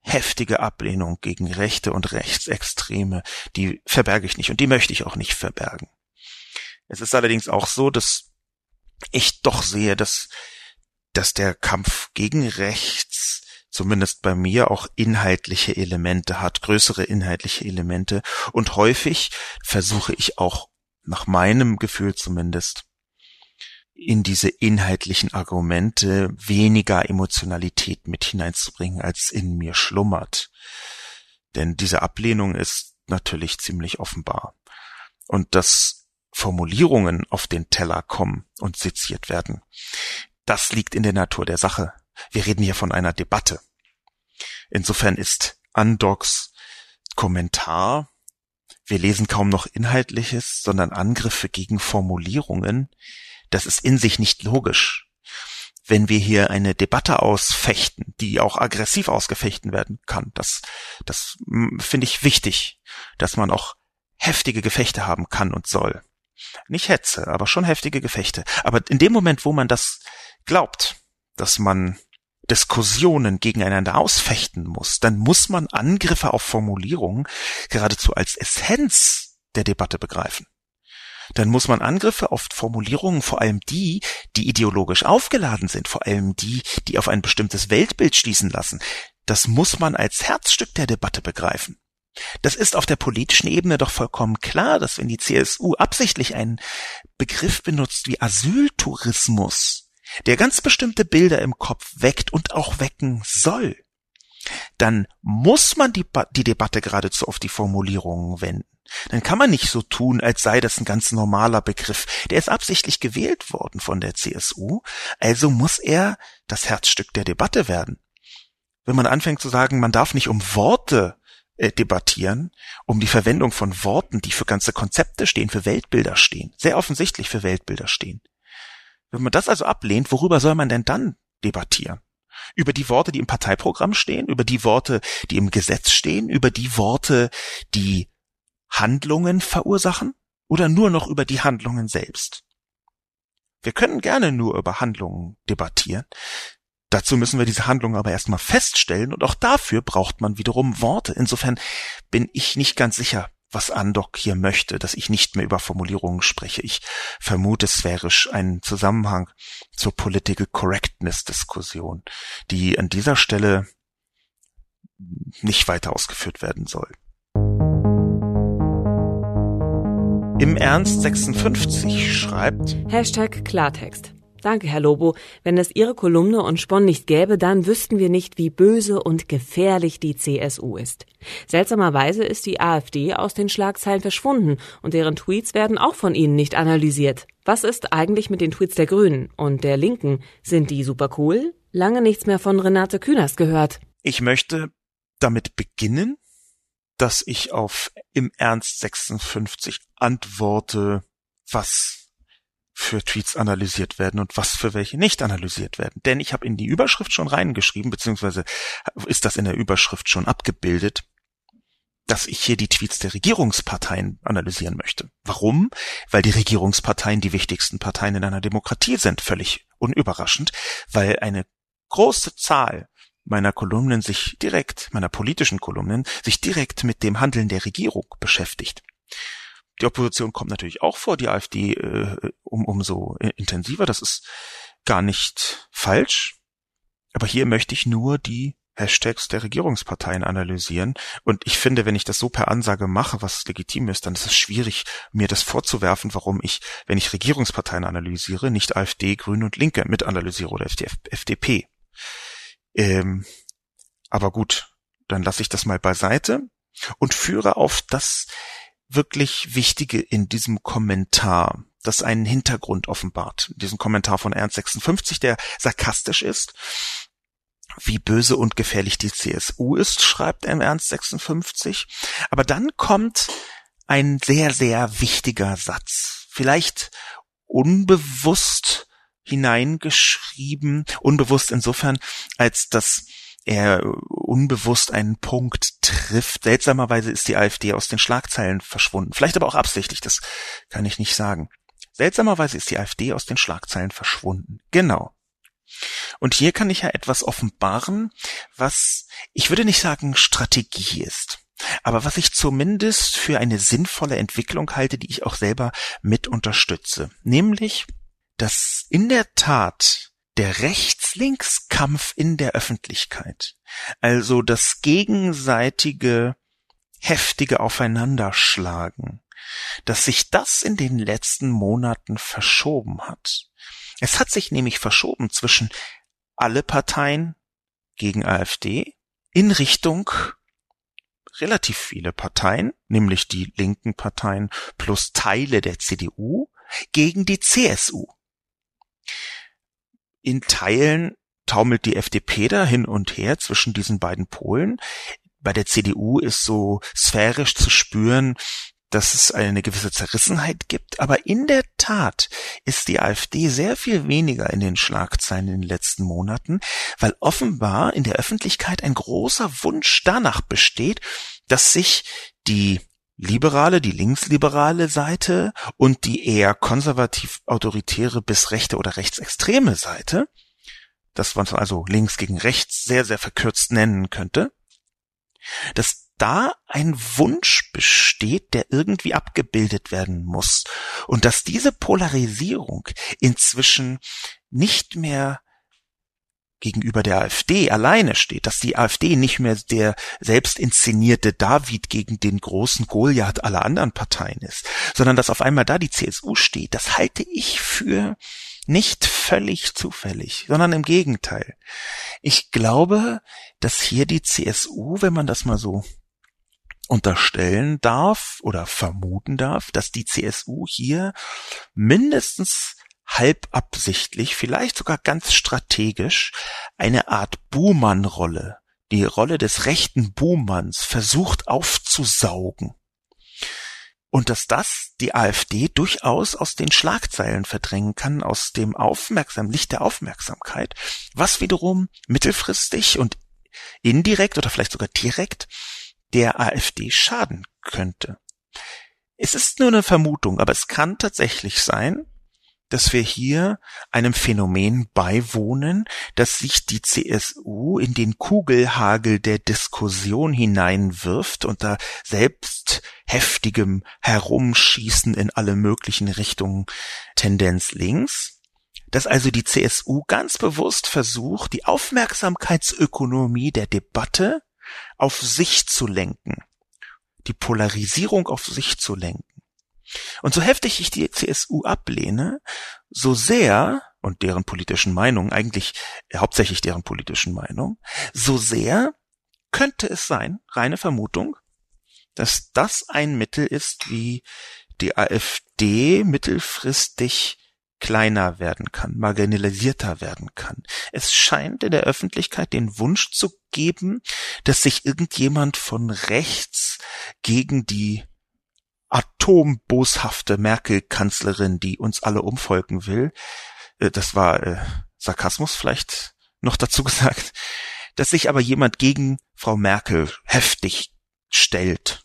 heftige Ablehnung gegen Rechte und Rechtsextreme, die verberge ich nicht und die möchte ich auch nicht verbergen. Es ist allerdings auch so, dass ich doch sehe, dass, dass der Kampf gegen Rechts zumindest bei mir auch inhaltliche Elemente hat, größere inhaltliche Elemente. Und häufig versuche ich auch nach meinem Gefühl zumindest in diese inhaltlichen Argumente weniger Emotionalität mit hineinzubringen, als in mir schlummert. Denn diese Ablehnung ist natürlich ziemlich offenbar. Und dass Formulierungen auf den Teller kommen und seziert werden, das liegt in der Natur der Sache. Wir reden hier von einer Debatte. Insofern ist Undocs Kommentar, wir lesen kaum noch Inhaltliches, sondern Angriffe gegen Formulierungen, das ist in sich nicht logisch. Wenn wir hier eine Debatte ausfechten, die auch aggressiv ausgefechten werden kann, das, das hm, finde ich wichtig, dass man auch heftige Gefechte haben kann und soll. Nicht Hetze, aber schon heftige Gefechte. Aber in dem Moment, wo man das glaubt, dass man Diskussionen gegeneinander ausfechten muss, dann muss man Angriffe auf Formulierungen geradezu als Essenz der Debatte begreifen. Dann muss man Angriffe auf Formulierungen, vor allem die, die ideologisch aufgeladen sind, vor allem die, die auf ein bestimmtes Weltbild schließen lassen, das muss man als Herzstück der Debatte begreifen. Das ist auf der politischen Ebene doch vollkommen klar, dass wenn die CSU absichtlich einen Begriff benutzt wie Asyltourismus, der ganz bestimmte Bilder im Kopf weckt und auch wecken soll, dann muss man die, die Debatte geradezu auf die Formulierungen wenden. Dann kann man nicht so tun, als sei das ein ganz normaler Begriff. Der ist absichtlich gewählt worden von der CSU, also muss er das Herzstück der Debatte werden. Wenn man anfängt zu sagen, man darf nicht um Worte äh, debattieren, um die Verwendung von Worten, die für ganze Konzepte stehen, für Weltbilder stehen, sehr offensichtlich für Weltbilder stehen. Wenn man das also ablehnt, worüber soll man denn dann debattieren? Über die Worte, die im Parteiprogramm stehen, über die Worte, die im Gesetz stehen, über die Worte, die Handlungen verursachen oder nur noch über die Handlungen selbst? Wir können gerne nur über Handlungen debattieren. Dazu müssen wir diese Handlungen aber erstmal feststellen und auch dafür braucht man wiederum Worte. Insofern bin ich nicht ganz sicher, was Andok hier möchte, dass ich nicht mehr über Formulierungen spreche. Ich vermute sphärisch einen Zusammenhang zur Political Correctness Diskussion, die an dieser Stelle nicht weiter ausgeführt werden soll. Im Ernst 56 schreibt Hashtag Klartext. Danke, Herr Lobo. Wenn es Ihre Kolumne und Spon nicht gäbe, dann wüssten wir nicht, wie böse und gefährlich die CSU ist. Seltsamerweise ist die AfD aus den Schlagzeilen verschwunden und deren Tweets werden auch von Ihnen nicht analysiert. Was ist eigentlich mit den Tweets der Grünen und der Linken? Sind die super cool? Lange nichts mehr von Renate Künast gehört. Ich möchte damit beginnen, dass ich auf im Ernst 56 antworte, was für Tweets analysiert werden und was für welche nicht analysiert werden. Denn ich habe in die Überschrift schon reingeschrieben, beziehungsweise ist das in der Überschrift schon abgebildet, dass ich hier die Tweets der Regierungsparteien analysieren möchte. Warum? Weil die Regierungsparteien die wichtigsten Parteien in einer Demokratie sind, völlig unüberraschend, weil eine große Zahl meiner Kolumnen sich direkt, meiner politischen Kolumnen, sich direkt mit dem Handeln der Regierung beschäftigt. Die Opposition kommt natürlich auch vor, die AfD äh, um, umso intensiver. Das ist gar nicht falsch. Aber hier möchte ich nur die Hashtags der Regierungsparteien analysieren. Und ich finde, wenn ich das so per Ansage mache, was legitim ist, dann ist es schwierig, mir das vorzuwerfen, warum ich, wenn ich Regierungsparteien analysiere, nicht AfD, Grüne und Linke mit analysiere oder FDP. Ähm, aber gut, dann lasse ich das mal beiseite und führe auf das wirklich Wichtige in diesem Kommentar, das einen Hintergrund offenbart. Diesen Kommentar von Ernst 56, der sarkastisch ist. Wie böse und gefährlich die CSU ist, schreibt er im Ernst 56. Aber dann kommt ein sehr, sehr wichtiger Satz. Vielleicht unbewusst hineingeschrieben, unbewusst insofern, als dass er unbewusst einen Punkt trifft. Seltsamerweise ist die AfD aus den Schlagzeilen verschwunden. Vielleicht aber auch absichtlich, das kann ich nicht sagen. Seltsamerweise ist die AfD aus den Schlagzeilen verschwunden. Genau. Und hier kann ich ja etwas offenbaren, was ich würde nicht sagen Strategie ist, aber was ich zumindest für eine sinnvolle Entwicklung halte, die ich auch selber mit unterstütze. Nämlich, dass in der Tat der Rechts-Links-Kampf in der Öffentlichkeit, also das gegenseitige heftige Aufeinanderschlagen, dass sich das in den letzten Monaten verschoben hat. Es hat sich nämlich verschoben zwischen alle Parteien gegen AfD in Richtung relativ viele Parteien, nämlich die linken Parteien plus Teile der CDU gegen die CSU. In Teilen taumelt die FDP da hin und her zwischen diesen beiden Polen. Bei der CDU ist so sphärisch zu spüren, dass es eine gewisse Zerrissenheit gibt, aber in der Tat ist die AfD sehr viel weniger in den Schlagzeilen in den letzten Monaten, weil offenbar in der Öffentlichkeit ein großer Wunsch danach besteht, dass sich die liberale, die linksliberale Seite und die eher konservativ-autoritäre bis rechte oder rechtsextreme Seite, das man also links gegen rechts sehr, sehr verkürzt nennen könnte, dass da ein Wunsch besteht, der irgendwie abgebildet werden muss und dass diese Polarisierung inzwischen nicht mehr gegenüber der AfD alleine steht, dass die AfD nicht mehr der selbst inszenierte David gegen den großen Goliath aller anderen Parteien ist, sondern dass auf einmal da die CSU steht, das halte ich für nicht völlig zufällig, sondern im Gegenteil. Ich glaube, dass hier die CSU, wenn man das mal so unterstellen darf oder vermuten darf, dass die CSU hier mindestens halbabsichtlich, vielleicht sogar ganz strategisch eine Art Buhmann-Rolle, die Rolle des rechten Buhmanns versucht aufzusaugen. Und dass das die AfD durchaus aus den Schlagzeilen verdrängen kann, aus dem Aufmerksam, Licht der Aufmerksamkeit, was wiederum mittelfristig und indirekt oder vielleicht sogar direkt der AfD schaden könnte. Es ist nur eine Vermutung, aber es kann tatsächlich sein, dass wir hier einem Phänomen beiwohnen, dass sich die CSU in den Kugelhagel der Diskussion hineinwirft unter selbst heftigem Herumschießen in alle möglichen Richtungen Tendenz links, dass also die CSU ganz bewusst versucht, die Aufmerksamkeitsökonomie der Debatte auf sich zu lenken, die Polarisierung auf sich zu lenken. Und so heftig ich die CSU ablehne, so sehr, und deren politischen Meinung, eigentlich hauptsächlich deren politischen Meinung, so sehr könnte es sein, reine Vermutung, dass das ein Mittel ist, wie die AfD mittelfristig kleiner werden kann, marginalisierter werden kann. Es scheint in der Öffentlichkeit den Wunsch zu geben, dass sich irgendjemand von rechts gegen die atomboshafte Merkel-Kanzlerin, die uns alle umfolgen will, äh, das war äh, Sarkasmus vielleicht noch dazu gesagt, dass sich aber jemand gegen Frau Merkel heftig stellt.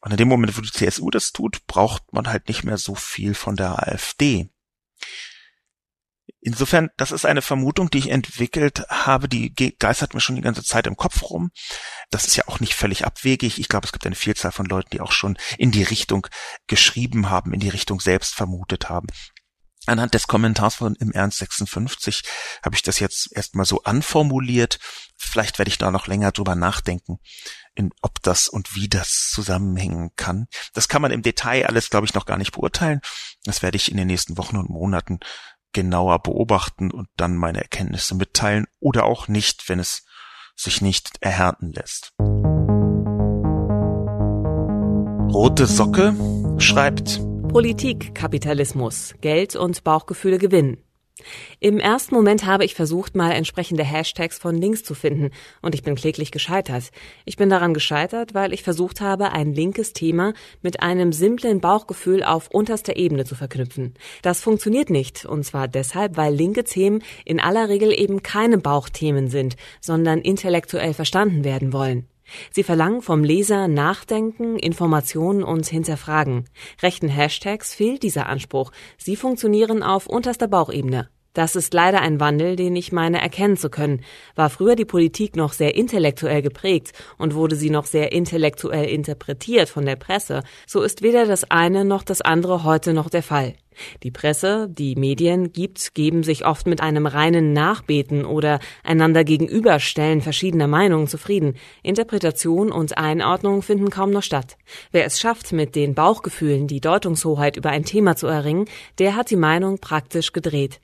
Und in dem Moment, wo die CSU das tut, braucht man halt nicht mehr so viel von der AfD. Insofern, das ist eine Vermutung, die ich entwickelt habe, die geistert mir schon die ganze Zeit im Kopf rum. Das ist ja auch nicht völlig abwegig. Ich glaube, es gibt eine Vielzahl von Leuten, die auch schon in die Richtung geschrieben haben, in die Richtung selbst vermutet haben. Anhand des Kommentars von im Ernst 56 habe ich das jetzt erstmal so anformuliert. Vielleicht werde ich da noch länger drüber nachdenken, in, ob das und wie das zusammenhängen kann. Das kann man im Detail alles, glaube ich, noch gar nicht beurteilen. Das werde ich in den nächsten Wochen und Monaten genauer beobachten und dann meine Erkenntnisse mitteilen oder auch nicht, wenn es sich nicht erhärten lässt. Rote Socke schreibt Politik, Kapitalismus, Geld und Bauchgefühle gewinnen. Im ersten Moment habe ich versucht, mal entsprechende Hashtags von Links zu finden, und ich bin kläglich gescheitert. Ich bin daran gescheitert, weil ich versucht habe, ein linkes Thema mit einem simplen Bauchgefühl auf unterster Ebene zu verknüpfen. Das funktioniert nicht, und zwar deshalb, weil linke Themen in aller Regel eben keine Bauchthemen sind, sondern intellektuell verstanden werden wollen. Sie verlangen vom Leser Nachdenken, Informationen und Hinterfragen. Rechten Hashtags fehlt dieser Anspruch. Sie funktionieren auf unterster Bauchebene. Das ist leider ein Wandel, den ich meine erkennen zu können. War früher die Politik noch sehr intellektuell geprägt und wurde sie noch sehr intellektuell interpretiert von der Presse, so ist weder das eine noch das andere heute noch der Fall. Die Presse, die Medien gibt, geben sich oft mit einem reinen Nachbeten oder einander gegenüberstellen verschiedener Meinungen zufrieden. Interpretation und Einordnung finden kaum noch statt. Wer es schafft, mit den Bauchgefühlen die Deutungshoheit über ein Thema zu erringen, der hat die Meinung praktisch gedreht.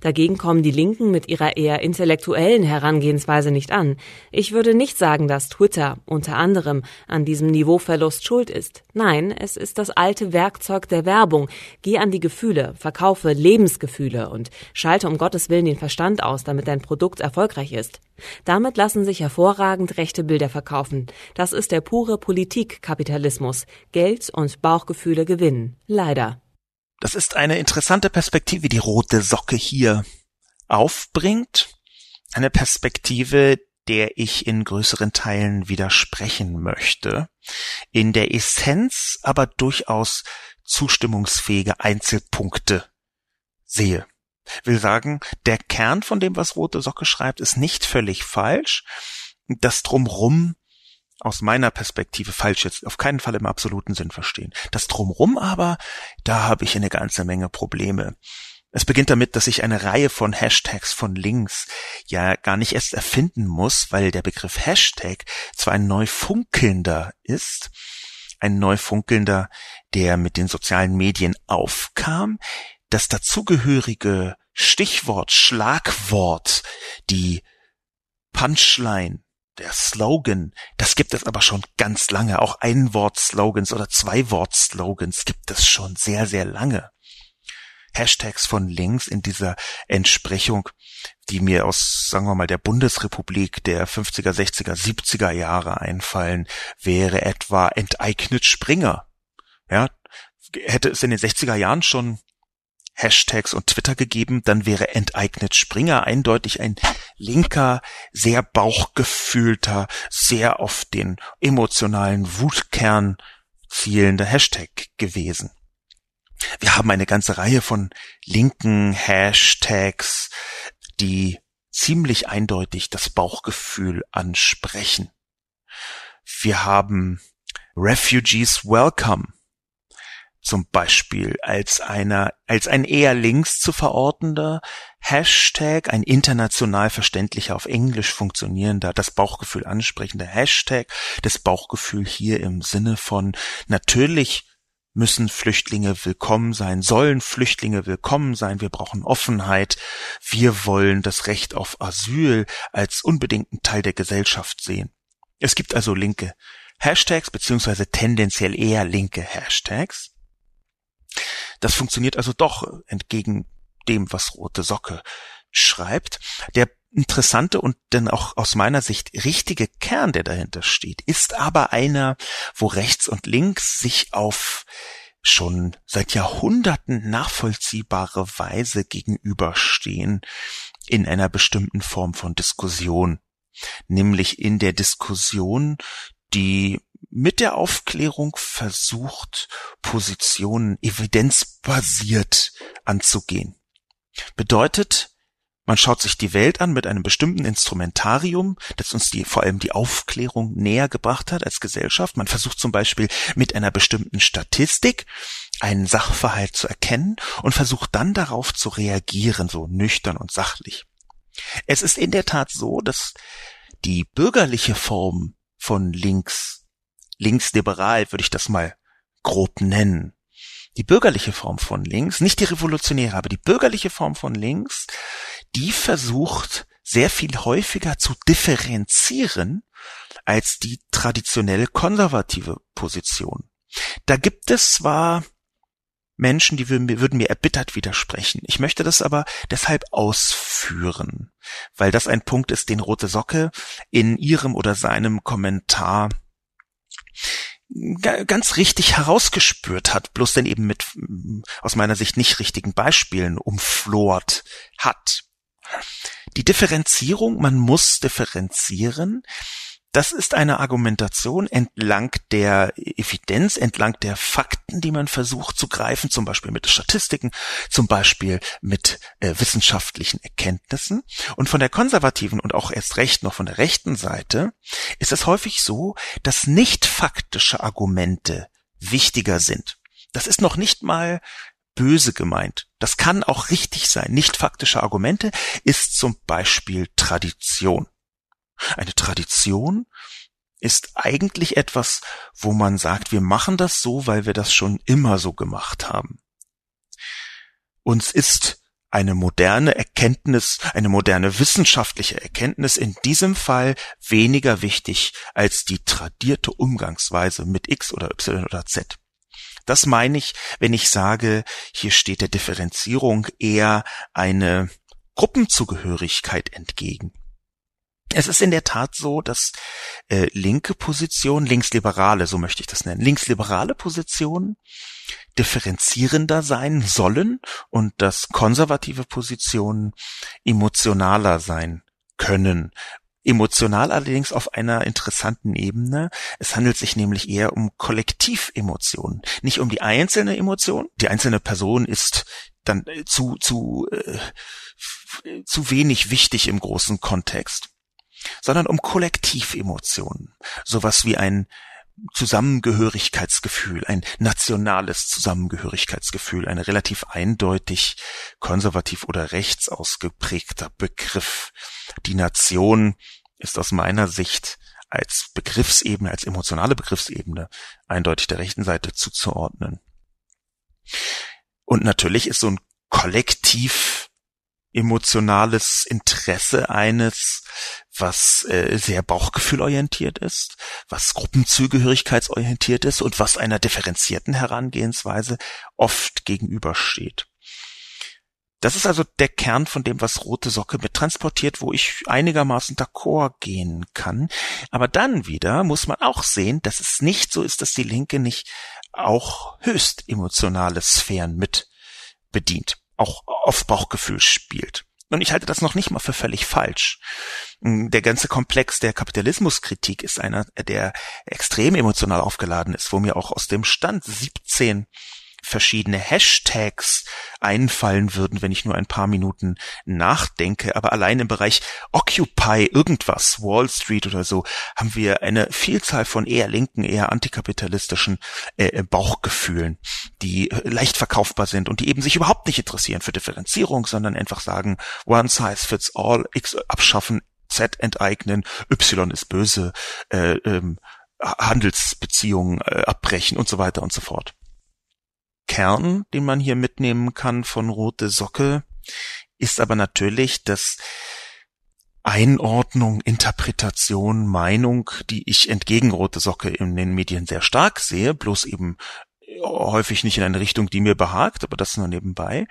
Dagegen kommen die Linken mit ihrer eher intellektuellen Herangehensweise nicht an. Ich würde nicht sagen, dass Twitter unter anderem an diesem Niveauverlust schuld ist. Nein, es ist das alte Werkzeug der Werbung. Geh an die Gefühle, verkaufe Lebensgefühle und schalte um Gottes Willen den Verstand aus, damit dein Produkt erfolgreich ist. Damit lassen sich hervorragend rechte Bilder verkaufen. Das ist der pure Politikkapitalismus. Geld und Bauchgefühle gewinnen. Leider. Das ist eine interessante Perspektive, die rote Socke hier aufbringt. Eine Perspektive, der ich in größeren Teilen widersprechen möchte. In der Essenz aber durchaus zustimmungsfähige Einzelpunkte sehe. Will sagen, der Kern von dem, was Rote Socke schreibt, ist nicht völlig falsch. Das Drumrum aus meiner Perspektive falsch jetzt auf keinen Fall im absoluten Sinn verstehen. Das drumrum aber, da habe ich eine ganze Menge Probleme. Es beginnt damit, dass ich eine Reihe von Hashtags von Links ja gar nicht erst erfinden muss, weil der Begriff Hashtag zwar ein neu funkelnder ist, ein neu funkelnder, der mit den sozialen Medien aufkam, das dazugehörige Stichwort, Schlagwort, die Punchline, der Slogan, das gibt es aber schon ganz lange. Auch Ein-Wort-Slogans oder Zwei-Wort-Slogans gibt es schon sehr, sehr lange. Hashtags von links in dieser Entsprechung, die mir aus, sagen wir mal, der Bundesrepublik der 50er, 60er, 70er Jahre einfallen, wäre etwa enteignet Springer. Ja, hätte es in den 60er Jahren schon Hashtags und Twitter gegeben, dann wäre enteignet Springer eindeutig ein linker, sehr bauchgefühlter, sehr auf den emotionalen Wutkern zielender Hashtag gewesen. Wir haben eine ganze Reihe von linken Hashtags, die ziemlich eindeutig das Bauchgefühl ansprechen. Wir haben Refugees Welcome zum Beispiel als einer, als ein eher links zu verortender Hashtag, ein international verständlicher, auf Englisch funktionierender, das Bauchgefühl ansprechender Hashtag, das Bauchgefühl hier im Sinne von natürlich müssen Flüchtlinge willkommen sein, sollen Flüchtlinge willkommen sein, wir brauchen Offenheit, wir wollen das Recht auf Asyl als unbedingten Teil der Gesellschaft sehen. Es gibt also linke Hashtags beziehungsweise tendenziell eher linke Hashtags. Das funktioniert also doch entgegen dem, was Rote Socke schreibt. Der interessante und dann auch aus meiner Sicht richtige Kern, der dahinter steht, ist aber einer, wo rechts und links sich auf schon seit Jahrhunderten nachvollziehbare Weise gegenüberstehen in einer bestimmten Form von Diskussion, nämlich in der Diskussion, die mit der Aufklärung versucht, Positionen evidenzbasiert anzugehen. Bedeutet, man schaut sich die Welt an mit einem bestimmten Instrumentarium, das uns die, vor allem die Aufklärung näher gebracht hat als Gesellschaft. Man versucht zum Beispiel mit einer bestimmten Statistik einen Sachverhalt zu erkennen und versucht dann darauf zu reagieren, so nüchtern und sachlich. Es ist in der Tat so, dass die bürgerliche Form von links linksliberal würde ich das mal grob nennen. Die bürgerliche Form von links, nicht die revolutionäre, aber die bürgerliche Form von links, die versucht sehr viel häufiger zu differenzieren als die traditionell konservative Position. Da gibt es zwar Menschen, die würden mir erbittert widersprechen. Ich möchte das aber deshalb ausführen, weil das ein Punkt ist, den Rote Socke in ihrem oder seinem Kommentar ganz richtig herausgespürt hat, bloß dann eben mit aus meiner Sicht nicht richtigen Beispielen umflort hat. Die Differenzierung, man muss differenzieren, das ist eine Argumentation entlang der Evidenz, entlang der Fakten, die man versucht zu greifen, zum Beispiel mit Statistiken, zum Beispiel mit äh, wissenschaftlichen Erkenntnissen. Und von der konservativen und auch erst recht noch von der rechten Seite ist es häufig so, dass nicht faktische Argumente wichtiger sind. Das ist noch nicht mal böse gemeint. Das kann auch richtig sein. Nicht faktische Argumente ist zum Beispiel Tradition. Eine Tradition ist eigentlich etwas, wo man sagt, wir machen das so, weil wir das schon immer so gemacht haben. Uns ist eine moderne Erkenntnis, eine moderne wissenschaftliche Erkenntnis in diesem Fall weniger wichtig als die tradierte Umgangsweise mit X oder Y oder Z. Das meine ich, wenn ich sage, hier steht der Differenzierung eher eine Gruppenzugehörigkeit entgegen. Es ist in der Tat so, dass äh, linke Positionen, linksliberale, so möchte ich das nennen, linksliberale Positionen differenzierender sein sollen und dass konservative Positionen emotionaler sein können. Emotional allerdings auf einer interessanten Ebene. Es handelt sich nämlich eher um Kollektivemotionen, nicht um die einzelne Emotion. Die einzelne Person ist dann äh, zu zu äh, zu wenig wichtig im großen Kontext sondern um Kollektivemotionen. Sowas wie ein Zusammengehörigkeitsgefühl, ein nationales Zusammengehörigkeitsgefühl, ein relativ eindeutig konservativ oder rechts ausgeprägter Begriff. Die Nation ist aus meiner Sicht als Begriffsebene, als emotionale Begriffsebene eindeutig der rechten Seite zuzuordnen. Und natürlich ist so ein Kollektiv emotionales Interesse eines, was äh, sehr bauchgefühlorientiert ist, was gruppenzugehörigkeitsorientiert ist und was einer differenzierten Herangehensweise oft gegenübersteht. Das ist also der Kern von dem, was Rote Socke mittransportiert, wo ich einigermaßen d'accord gehen kann. Aber dann wieder muss man auch sehen, dass es nicht so ist, dass die Linke nicht auch höchst emotionale Sphären mit bedient, auch auf Bauchgefühl spielt. Und ich halte das noch nicht mal für völlig falsch. Der ganze Komplex der Kapitalismuskritik ist einer, der extrem emotional aufgeladen ist, wo mir auch aus dem Stand 17 verschiedene Hashtags einfallen würden, wenn ich nur ein paar Minuten nachdenke. Aber allein im Bereich Occupy irgendwas, Wall Street oder so, haben wir eine Vielzahl von eher linken, eher antikapitalistischen äh, äh Bauchgefühlen, die äh, leicht verkaufbar sind und die eben sich überhaupt nicht interessieren für Differenzierung, sondern einfach sagen, one size fits all, X abschaffen, Z enteignen, Y ist böse, äh, ähm, Handelsbeziehungen äh, abbrechen und so weiter und so fort. Kern, den man hier mitnehmen kann von Rote Socke, ist aber natürlich das Einordnung, Interpretation, Meinung, die ich entgegen Rote Socke in den Medien sehr stark sehe, bloß eben häufig nicht in eine Richtung, die mir behagt, aber das nur nebenbei.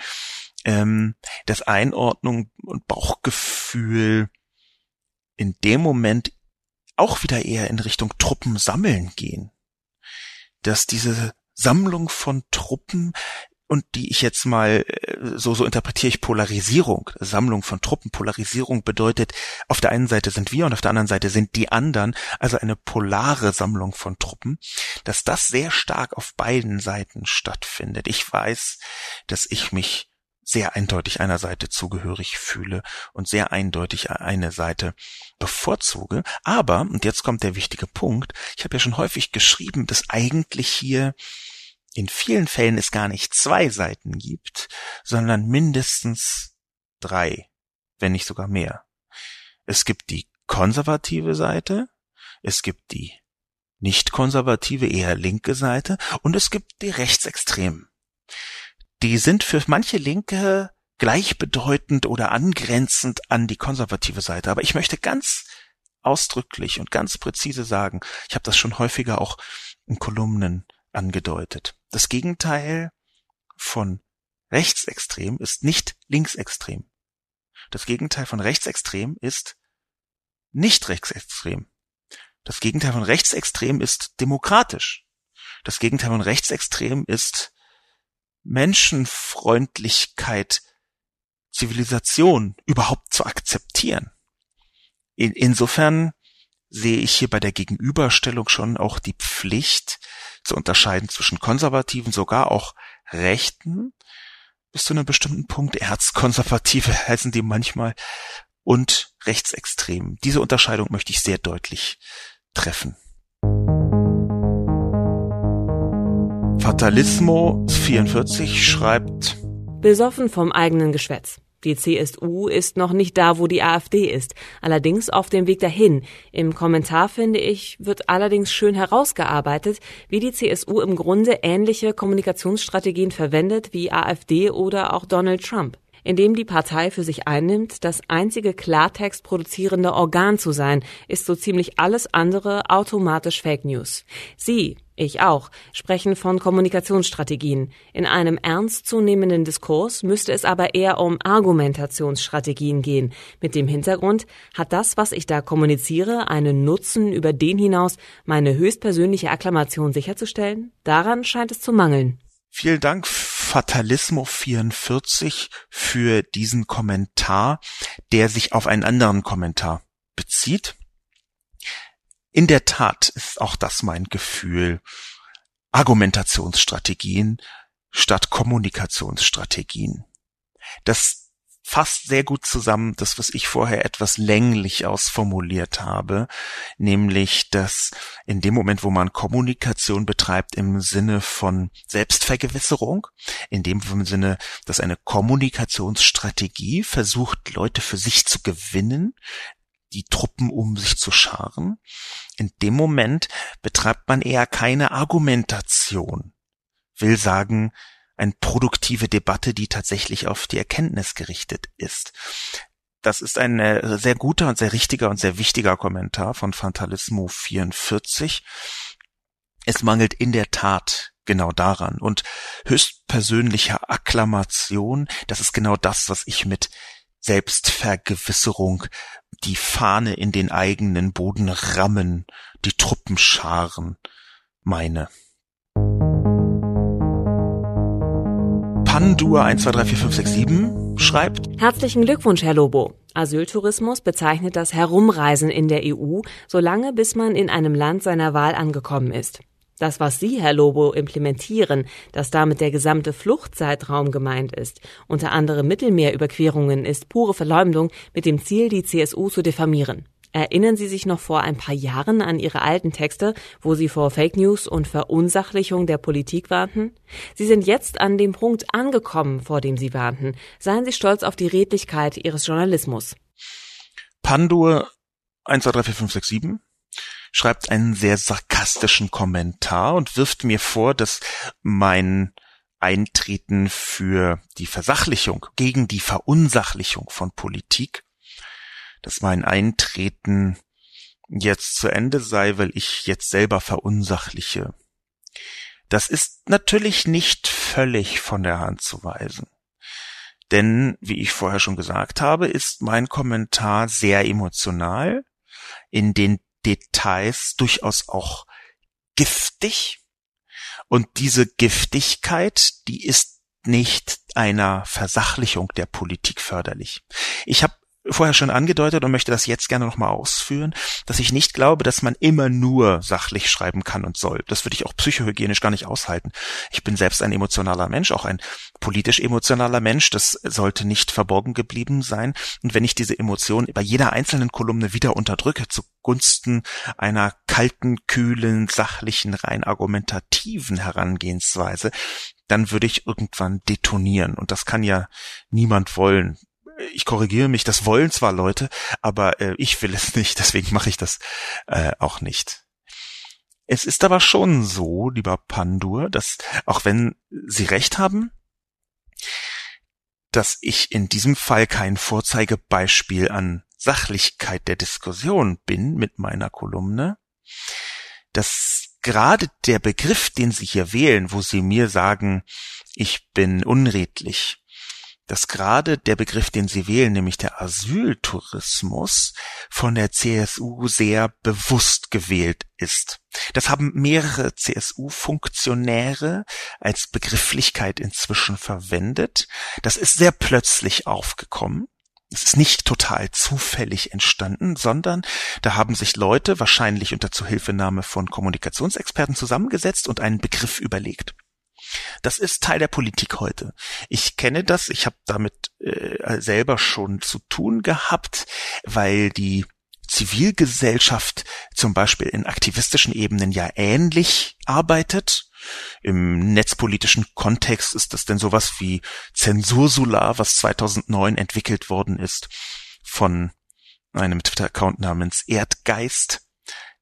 Ähm, das Einordnung und Bauchgefühl in dem Moment auch wieder eher in Richtung Truppen sammeln gehen. Dass diese Sammlung von Truppen und die ich jetzt mal äh, so so interpretiere ich Polarisierung, Sammlung von Truppen. Polarisierung bedeutet, auf der einen Seite sind wir und auf der anderen Seite sind die anderen, also eine polare Sammlung von Truppen, dass das sehr stark auf beiden Seiten stattfindet. Ich weiß, dass ich mich sehr eindeutig einer Seite zugehörig fühle und sehr eindeutig eine Seite bevorzuge. Aber, und jetzt kommt der wichtige Punkt, ich habe ja schon häufig geschrieben, dass eigentlich hier in vielen Fällen es gar nicht zwei Seiten gibt, sondern mindestens drei, wenn nicht sogar mehr. Es gibt die konservative Seite, es gibt die nicht konservative, eher linke Seite und es gibt die Rechtsextremen. Die sind für manche Linke gleichbedeutend oder angrenzend an die konservative Seite. Aber ich möchte ganz ausdrücklich und ganz präzise sagen, ich habe das schon häufiger auch in Kolumnen angedeutet. Das Gegenteil von rechtsextrem ist nicht linksextrem. Das Gegenteil von rechtsextrem ist nicht rechtsextrem. Das Gegenteil von rechtsextrem ist demokratisch. Das Gegenteil von rechtsextrem ist Menschenfreundlichkeit, Zivilisation überhaupt zu akzeptieren. In, insofern sehe ich hier bei der Gegenüberstellung schon auch die Pflicht zu unterscheiden zwischen Konservativen, sogar auch Rechten, bis zu einem bestimmten Punkt, Erzkonservative heißen die manchmal, und Rechtsextremen. Diese Unterscheidung möchte ich sehr deutlich treffen. Fatalismo 44 schreibt Besoffen vom eigenen Geschwätz. Die CSU ist noch nicht da, wo die AfD ist, allerdings auf dem Weg dahin. Im Kommentar, finde ich, wird allerdings schön herausgearbeitet, wie die CSU im Grunde ähnliche Kommunikationsstrategien verwendet wie AfD oder auch Donald Trump indem die Partei für sich einnimmt, das einzige Klartext produzierende Organ zu sein, ist so ziemlich alles andere automatisch Fake News. Sie, ich auch, sprechen von Kommunikationsstrategien. In einem ernstzunehmenden Diskurs müsste es aber eher um Argumentationsstrategien gehen. Mit dem Hintergrund, hat das, was ich da kommuniziere, einen Nutzen über den hinaus, meine höchstpersönliche Akklamation sicherzustellen? Daran scheint es zu mangeln. Vielen Dank, Fatalismo 44, für diesen Kommentar, der sich auf einen anderen Kommentar bezieht. In der Tat ist auch das mein Gefühl. Argumentationsstrategien statt Kommunikationsstrategien. Das fasst sehr gut zusammen das, was ich vorher etwas länglich ausformuliert habe, nämlich, dass in dem Moment, wo man Kommunikation betreibt im Sinne von Selbstvergewisserung, in dem Sinne, dass eine Kommunikationsstrategie versucht, Leute für sich zu gewinnen, die Truppen um sich zu scharen, in dem Moment betreibt man eher keine Argumentation, will sagen, eine produktive Debatte, die tatsächlich auf die Erkenntnis gerichtet ist. Das ist ein äh, sehr guter und sehr richtiger und sehr wichtiger Kommentar von Fantalismo 44. Es mangelt in der Tat genau daran und höchstpersönlicher Akklamation, das ist genau das, was ich mit Selbstvergewisserung, die Fahne in den eigenen Boden rammen, die Truppenscharen meine. Pandur 123456 schreibt Herzlichen Glückwunsch, Herr Lobo. Asyltourismus bezeichnet das Herumreisen in der EU, solange bis man in einem Land seiner Wahl angekommen ist. Das, was Sie, Herr Lobo, implementieren, dass damit der gesamte Fluchtzeitraum gemeint ist, unter anderem Mittelmeerüberquerungen, ist pure Verleumdung mit dem Ziel, die CSU zu diffamieren. Erinnern Sie sich noch vor ein paar Jahren an Ihre alten Texte, wo Sie vor Fake News und Verunsachlichung der Politik warnten? Sie sind jetzt an dem Punkt angekommen, vor dem Sie warnten. Seien Sie stolz auf die Redlichkeit Ihres Journalismus. Pandur 123457 schreibt einen sehr sarkastischen Kommentar und wirft mir vor, dass mein Eintreten für die Versachlichung, gegen die Verunsachlichung von Politik dass mein Eintreten jetzt zu Ende sei, weil ich jetzt selber verunsachliche. Das ist natürlich nicht völlig von der Hand zu weisen. Denn, wie ich vorher schon gesagt habe, ist mein Kommentar sehr emotional, in den Details durchaus auch giftig. Und diese Giftigkeit, die ist nicht einer Versachlichung der Politik förderlich. Ich habe vorher schon angedeutet und möchte das jetzt gerne nochmal ausführen, dass ich nicht glaube, dass man immer nur sachlich schreiben kann und soll. Das würde ich auch psychohygienisch gar nicht aushalten. Ich bin selbst ein emotionaler Mensch, auch ein politisch emotionaler Mensch. Das sollte nicht verborgen geblieben sein. Und wenn ich diese Emotion bei jeder einzelnen Kolumne wieder unterdrücke zugunsten einer kalten, kühlen, sachlichen, rein argumentativen Herangehensweise, dann würde ich irgendwann detonieren. Und das kann ja niemand wollen ich korrigiere mich, das wollen zwar Leute, aber äh, ich will es nicht, deswegen mache ich das äh, auch nicht. Es ist aber schon so, lieber Pandur, dass auch wenn Sie recht haben, dass ich in diesem Fall kein Vorzeigebeispiel an Sachlichkeit der Diskussion bin mit meiner Kolumne, dass gerade der Begriff, den Sie hier wählen, wo Sie mir sagen, ich bin unredlich, dass gerade der Begriff, den Sie wählen, nämlich der Asyltourismus, von der CSU sehr bewusst gewählt ist. Das haben mehrere CSU-Funktionäre als Begrifflichkeit inzwischen verwendet. Das ist sehr plötzlich aufgekommen. Es ist nicht total zufällig entstanden, sondern da haben sich Leute wahrscheinlich unter Zuhilfenahme von Kommunikationsexperten zusammengesetzt und einen Begriff überlegt. Das ist Teil der Politik heute. Ich kenne das, ich habe damit äh, selber schon zu tun gehabt, weil die Zivilgesellschaft zum Beispiel in aktivistischen Ebenen ja ähnlich arbeitet. Im netzpolitischen Kontext ist das denn sowas wie Zensursolar, was 2009 entwickelt worden ist von einem Twitter-Account namens Erdgeist,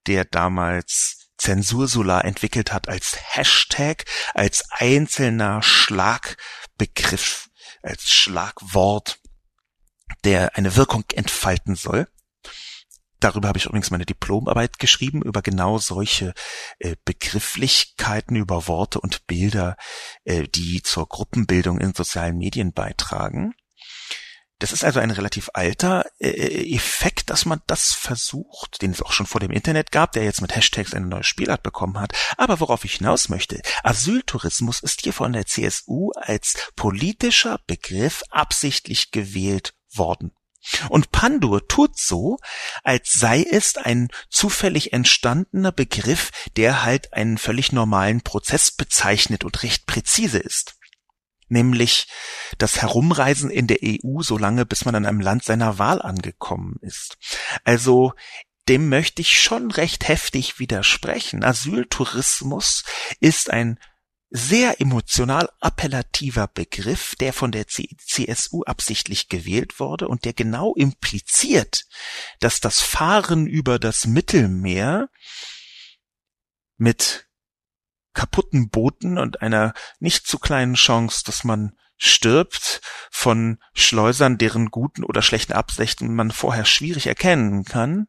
der damals Zensursolar entwickelt hat als Hashtag, als einzelner Schlagbegriff, als Schlagwort, der eine Wirkung entfalten soll. Darüber habe ich übrigens meine Diplomarbeit geschrieben, über genau solche äh, Begrifflichkeiten, über Worte und Bilder, äh, die zur Gruppenbildung in sozialen Medien beitragen. Das ist also ein relativ alter äh, Effekt, dass man das versucht, den es auch schon vor dem Internet gab, der jetzt mit Hashtags eine neue Spielart bekommen hat. Aber worauf ich hinaus möchte, Asyltourismus ist hier von der CSU als politischer Begriff absichtlich gewählt worden. Und Pandur tut so, als sei es ein zufällig entstandener Begriff, der halt einen völlig normalen Prozess bezeichnet und recht präzise ist. Nämlich das Herumreisen in der EU so lange, bis man in einem Land seiner Wahl angekommen ist. Also dem möchte ich schon recht heftig widersprechen. Asyltourismus ist ein sehr emotional appellativer Begriff, der von der CSU absichtlich gewählt wurde und der genau impliziert, dass das Fahren über das Mittelmeer mit kaputten Booten und einer nicht zu kleinen Chance, dass man stirbt von Schleusern, deren guten oder schlechten Absichten man vorher schwierig erkennen kann,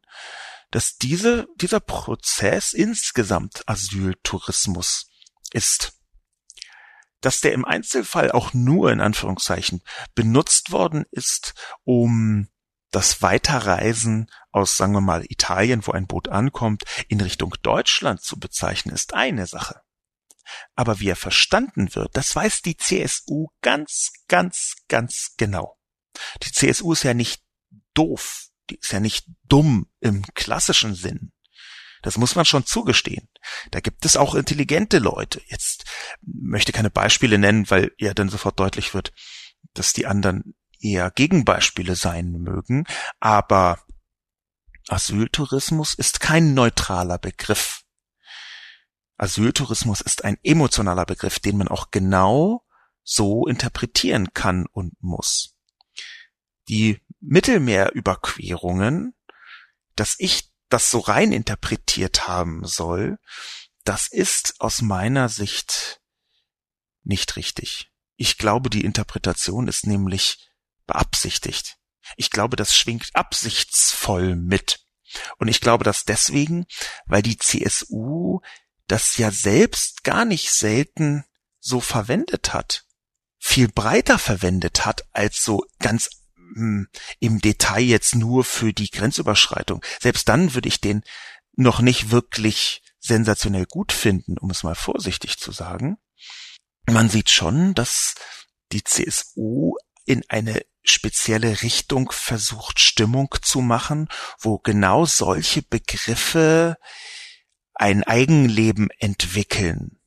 dass diese, dieser Prozess insgesamt Asyltourismus ist. Dass der im Einzelfall auch nur in Anführungszeichen benutzt worden ist, um das Weiterreisen aus, sagen wir mal, Italien, wo ein Boot ankommt, in Richtung Deutschland zu bezeichnen, ist eine Sache. Aber wie er verstanden wird, das weiß die CSU ganz, ganz, ganz genau. Die CSU ist ja nicht doof, die ist ja nicht dumm im klassischen Sinn. Das muss man schon zugestehen. Da gibt es auch intelligente Leute. Jetzt möchte keine Beispiele nennen, weil ja dann sofort deutlich wird, dass die anderen eher Gegenbeispiele sein mögen. Aber Asyltourismus ist kein neutraler Begriff. Asyltourismus ist ein emotionaler Begriff, den man auch genau so interpretieren kann und muss. Die Mittelmeerüberquerungen, dass ich das so rein interpretiert haben soll, das ist aus meiner Sicht nicht richtig. Ich glaube, die Interpretation ist nämlich beabsichtigt. Ich glaube, das schwingt absichtsvoll mit. Und ich glaube das deswegen, weil die CSU das ja selbst gar nicht selten so verwendet hat, viel breiter verwendet hat als so ganz hm, im Detail jetzt nur für die Grenzüberschreitung. Selbst dann würde ich den noch nicht wirklich sensationell gut finden, um es mal vorsichtig zu sagen. Man sieht schon, dass die CSU in eine spezielle Richtung versucht, Stimmung zu machen, wo genau solche Begriffe ein Eigenleben entwickeln.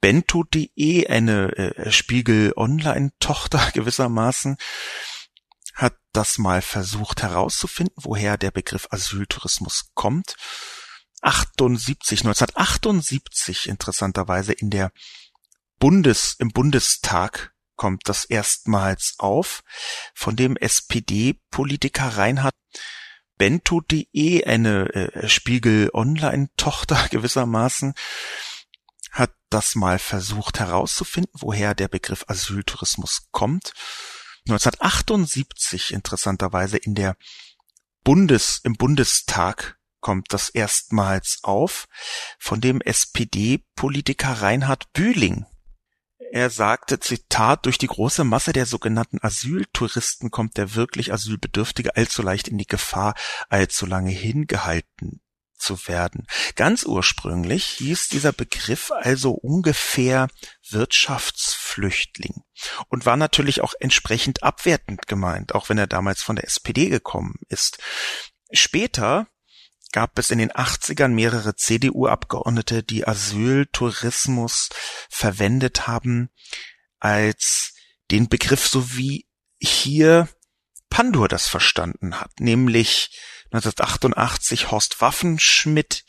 Bento.de, eine äh, Spiegel Online-Tochter gewissermaßen, hat das mal versucht herauszufinden, woher der Begriff Asyltourismus kommt. 78, 1978 interessanterweise in der Bundes, im Bundestag kommt das erstmals auf, von dem SPD-Politiker Reinhard Bento.de, eine äh, Spiegel Online-Tochter gewissermaßen, hat das mal versucht herauszufinden, woher der Begriff Asyltourismus kommt. 1978 interessanterweise in der Bundes, im Bundestag kommt das erstmals auf, von dem SPD-Politiker Reinhard Bühling er sagte, Zitat, durch die große Masse der sogenannten Asyltouristen kommt der wirklich Asylbedürftige allzu leicht in die Gefahr, allzu lange hingehalten zu werden. Ganz ursprünglich hieß dieser Begriff also ungefähr Wirtschaftsflüchtling und war natürlich auch entsprechend abwertend gemeint, auch wenn er damals von der SPD gekommen ist. Später gab es in den 80ern mehrere CDU-Abgeordnete, die Asyltourismus verwendet haben als den Begriff, so wie hier Pandur das verstanden hat, nämlich 1988 Horst Waffenschmidt,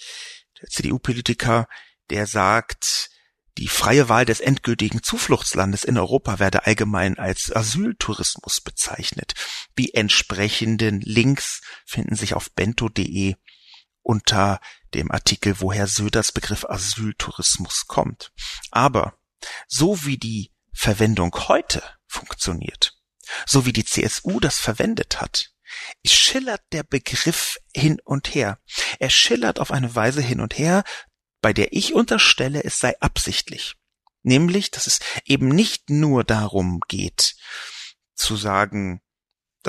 der CDU-Politiker, der sagt, die freie Wahl des endgültigen Zufluchtslandes in Europa werde allgemein als Asyltourismus bezeichnet. Die entsprechenden Links finden sich auf bento.de unter dem Artikel, woher Söders Begriff Asyltourismus kommt. Aber so wie die Verwendung heute funktioniert, so wie die CSU das verwendet hat, schillert der Begriff hin und her. Er schillert auf eine Weise hin und her, bei der ich unterstelle, es sei absichtlich. Nämlich, dass es eben nicht nur darum geht, zu sagen,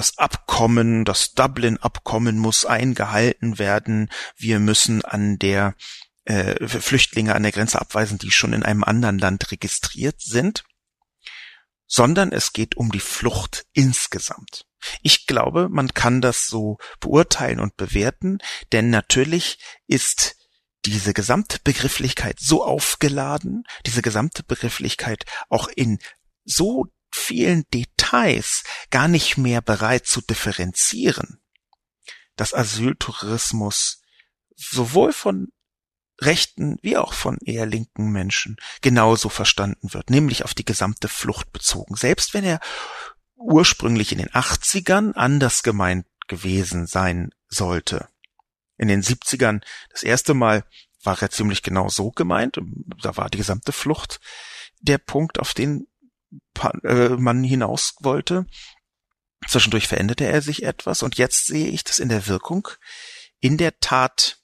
das Abkommen, das Dublin-Abkommen muss eingehalten werden. Wir müssen an der äh, Flüchtlinge an der Grenze abweisen, die schon in einem anderen Land registriert sind, sondern es geht um die Flucht insgesamt. Ich glaube, man kann das so beurteilen und bewerten, denn natürlich ist diese gesamte Begrifflichkeit so aufgeladen, diese gesamte Begrifflichkeit auch in so vielen Details gar nicht mehr bereit zu differenzieren, dass Asyltourismus sowohl von rechten wie auch von eher linken Menschen genauso verstanden wird, nämlich auf die gesamte Flucht bezogen. Selbst wenn er ursprünglich in den 80ern anders gemeint gewesen sein sollte. In den 70ern das erste Mal war er ziemlich genau so gemeint. Da war die gesamte Flucht der Punkt, auf den man hinaus wollte. Zwischendurch veränderte er sich etwas und jetzt sehe ich, dass in der Wirkung in der Tat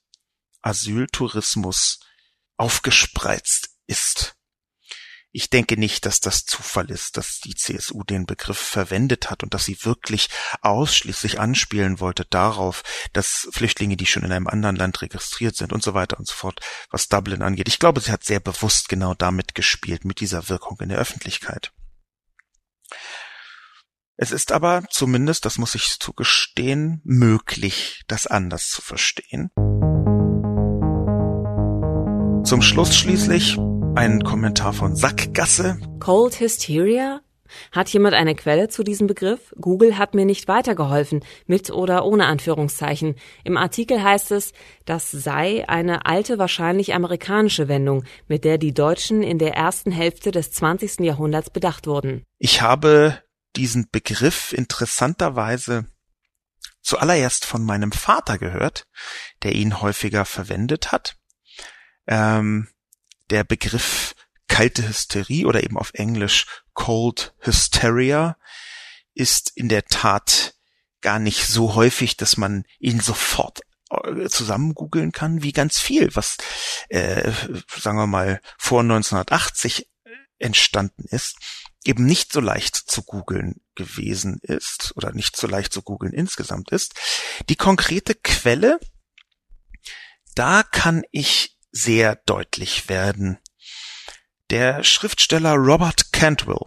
Asyltourismus aufgespreizt ist. Ich denke nicht, dass das Zufall ist, dass die CSU den Begriff verwendet hat und dass sie wirklich ausschließlich anspielen wollte darauf, dass Flüchtlinge, die schon in einem anderen Land registriert sind und so weiter und so fort, was Dublin angeht. Ich glaube, sie hat sehr bewusst genau damit gespielt, mit dieser Wirkung in der Öffentlichkeit. Es ist aber zumindest, das muss ich zugestehen, möglich, das anders zu verstehen. Zum Schluss schließlich ein Kommentar von Sackgasse. Cold Hysteria? Hat jemand eine Quelle zu diesem Begriff? Google hat mir nicht weitergeholfen, mit oder ohne Anführungszeichen. Im Artikel heißt es, das sei eine alte, wahrscheinlich amerikanische Wendung, mit der die Deutschen in der ersten Hälfte des 20. Jahrhunderts bedacht wurden. Ich habe diesen Begriff interessanterweise zuallererst von meinem Vater gehört, der ihn häufiger verwendet hat. Ähm, der Begriff kalte Hysterie oder eben auf Englisch Cold Hysteria ist in der Tat gar nicht so häufig, dass man ihn sofort äh, zusammen googeln kann, wie ganz viel, was, äh, sagen wir mal, vor 1980 entstanden ist, eben nicht so leicht zu googeln gewesen ist oder nicht so leicht zu googeln insgesamt ist. Die konkrete Quelle, da kann ich sehr deutlich werden. Der Schriftsteller Robert Cantwell,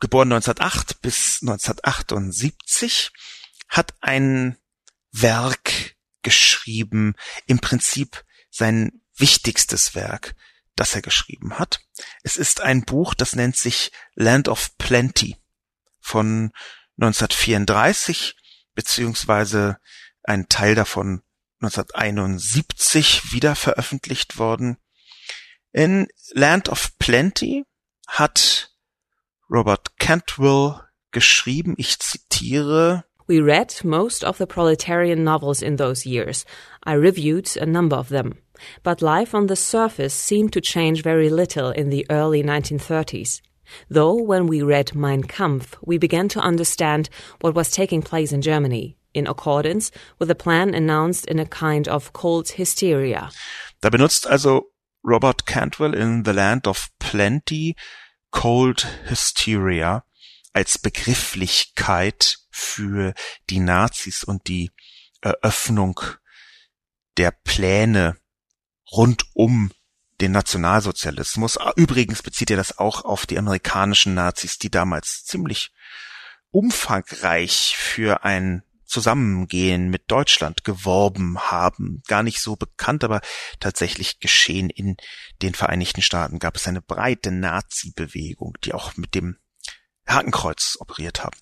geboren 1908 bis 1978, hat ein Werk geschrieben, im Prinzip sein wichtigstes Werk, das er geschrieben hat. Es ist ein Buch, das nennt sich Land of Plenty von 1934, beziehungsweise ein Teil davon 1971 wieder veröffentlicht worden. In Land of Plenty hat Robert Cantwell geschrieben, ich zitiere, We read most of the proletarian novels in those years. I reviewed a number of them. But life on the surface seemed to change very little in the early 1930s. Though when we read Mein Kampf, we began to understand what was taking place in Germany in accordance with a plan announced in a kind of cold hysteria. Da benutzt also Robert Cantwell in The Land of Plenty Cold Hysteria als Begrifflichkeit für die Nazis und die Eröffnung der Pläne rund um den Nationalsozialismus. Übrigens bezieht er das auch auf die amerikanischen Nazis, die damals ziemlich umfangreich für ein Zusammengehen mit Deutschland geworben haben. Gar nicht so bekannt, aber tatsächlich geschehen in den Vereinigten Staaten gab es eine breite Nazi-Bewegung, die auch mit dem Hakenkreuz operiert haben.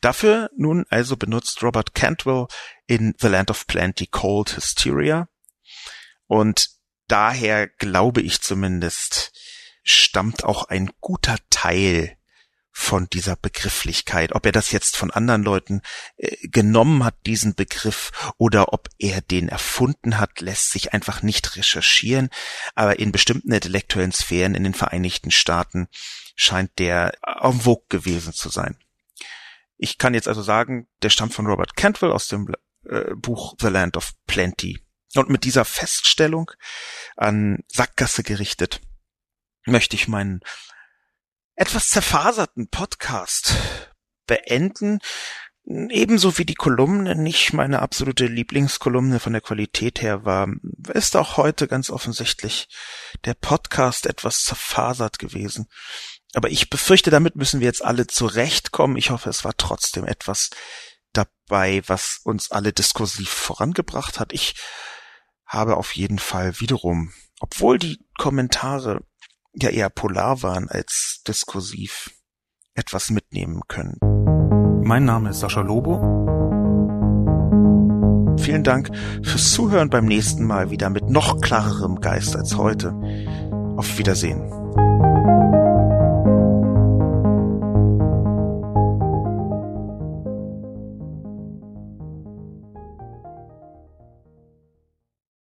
Dafür nun also benutzt Robert Cantwell in The Land of Plenty Cold Hysteria und daher glaube ich zumindest stammt auch ein guter Teil von dieser Begrifflichkeit. Ob er das jetzt von anderen Leuten äh, genommen hat, diesen Begriff, oder ob er den erfunden hat, lässt sich einfach nicht recherchieren. Aber in bestimmten intellektuellen Sphären in den Vereinigten Staaten scheint der en vogue gewesen zu sein. Ich kann jetzt also sagen, der stammt von Robert Cantwell aus dem äh, Buch The Land of Plenty. Und mit dieser Feststellung an Sackgasse gerichtet möchte ich meinen etwas zerfaserten Podcast beenden. Ebenso wie die Kolumne nicht meine absolute Lieblingskolumne von der Qualität her war, ist auch heute ganz offensichtlich der Podcast etwas zerfasert gewesen. Aber ich befürchte, damit müssen wir jetzt alle zurechtkommen. Ich hoffe, es war trotzdem etwas dabei, was uns alle diskursiv vorangebracht hat. Ich habe auf jeden Fall wiederum, obwohl die Kommentare ja eher polar waren als diskursiv, etwas mitnehmen können. Mein Name ist Sascha Lobo. Vielen Dank fürs Zuhören beim nächsten Mal wieder mit noch klarerem Geist als heute. Auf Wiedersehen.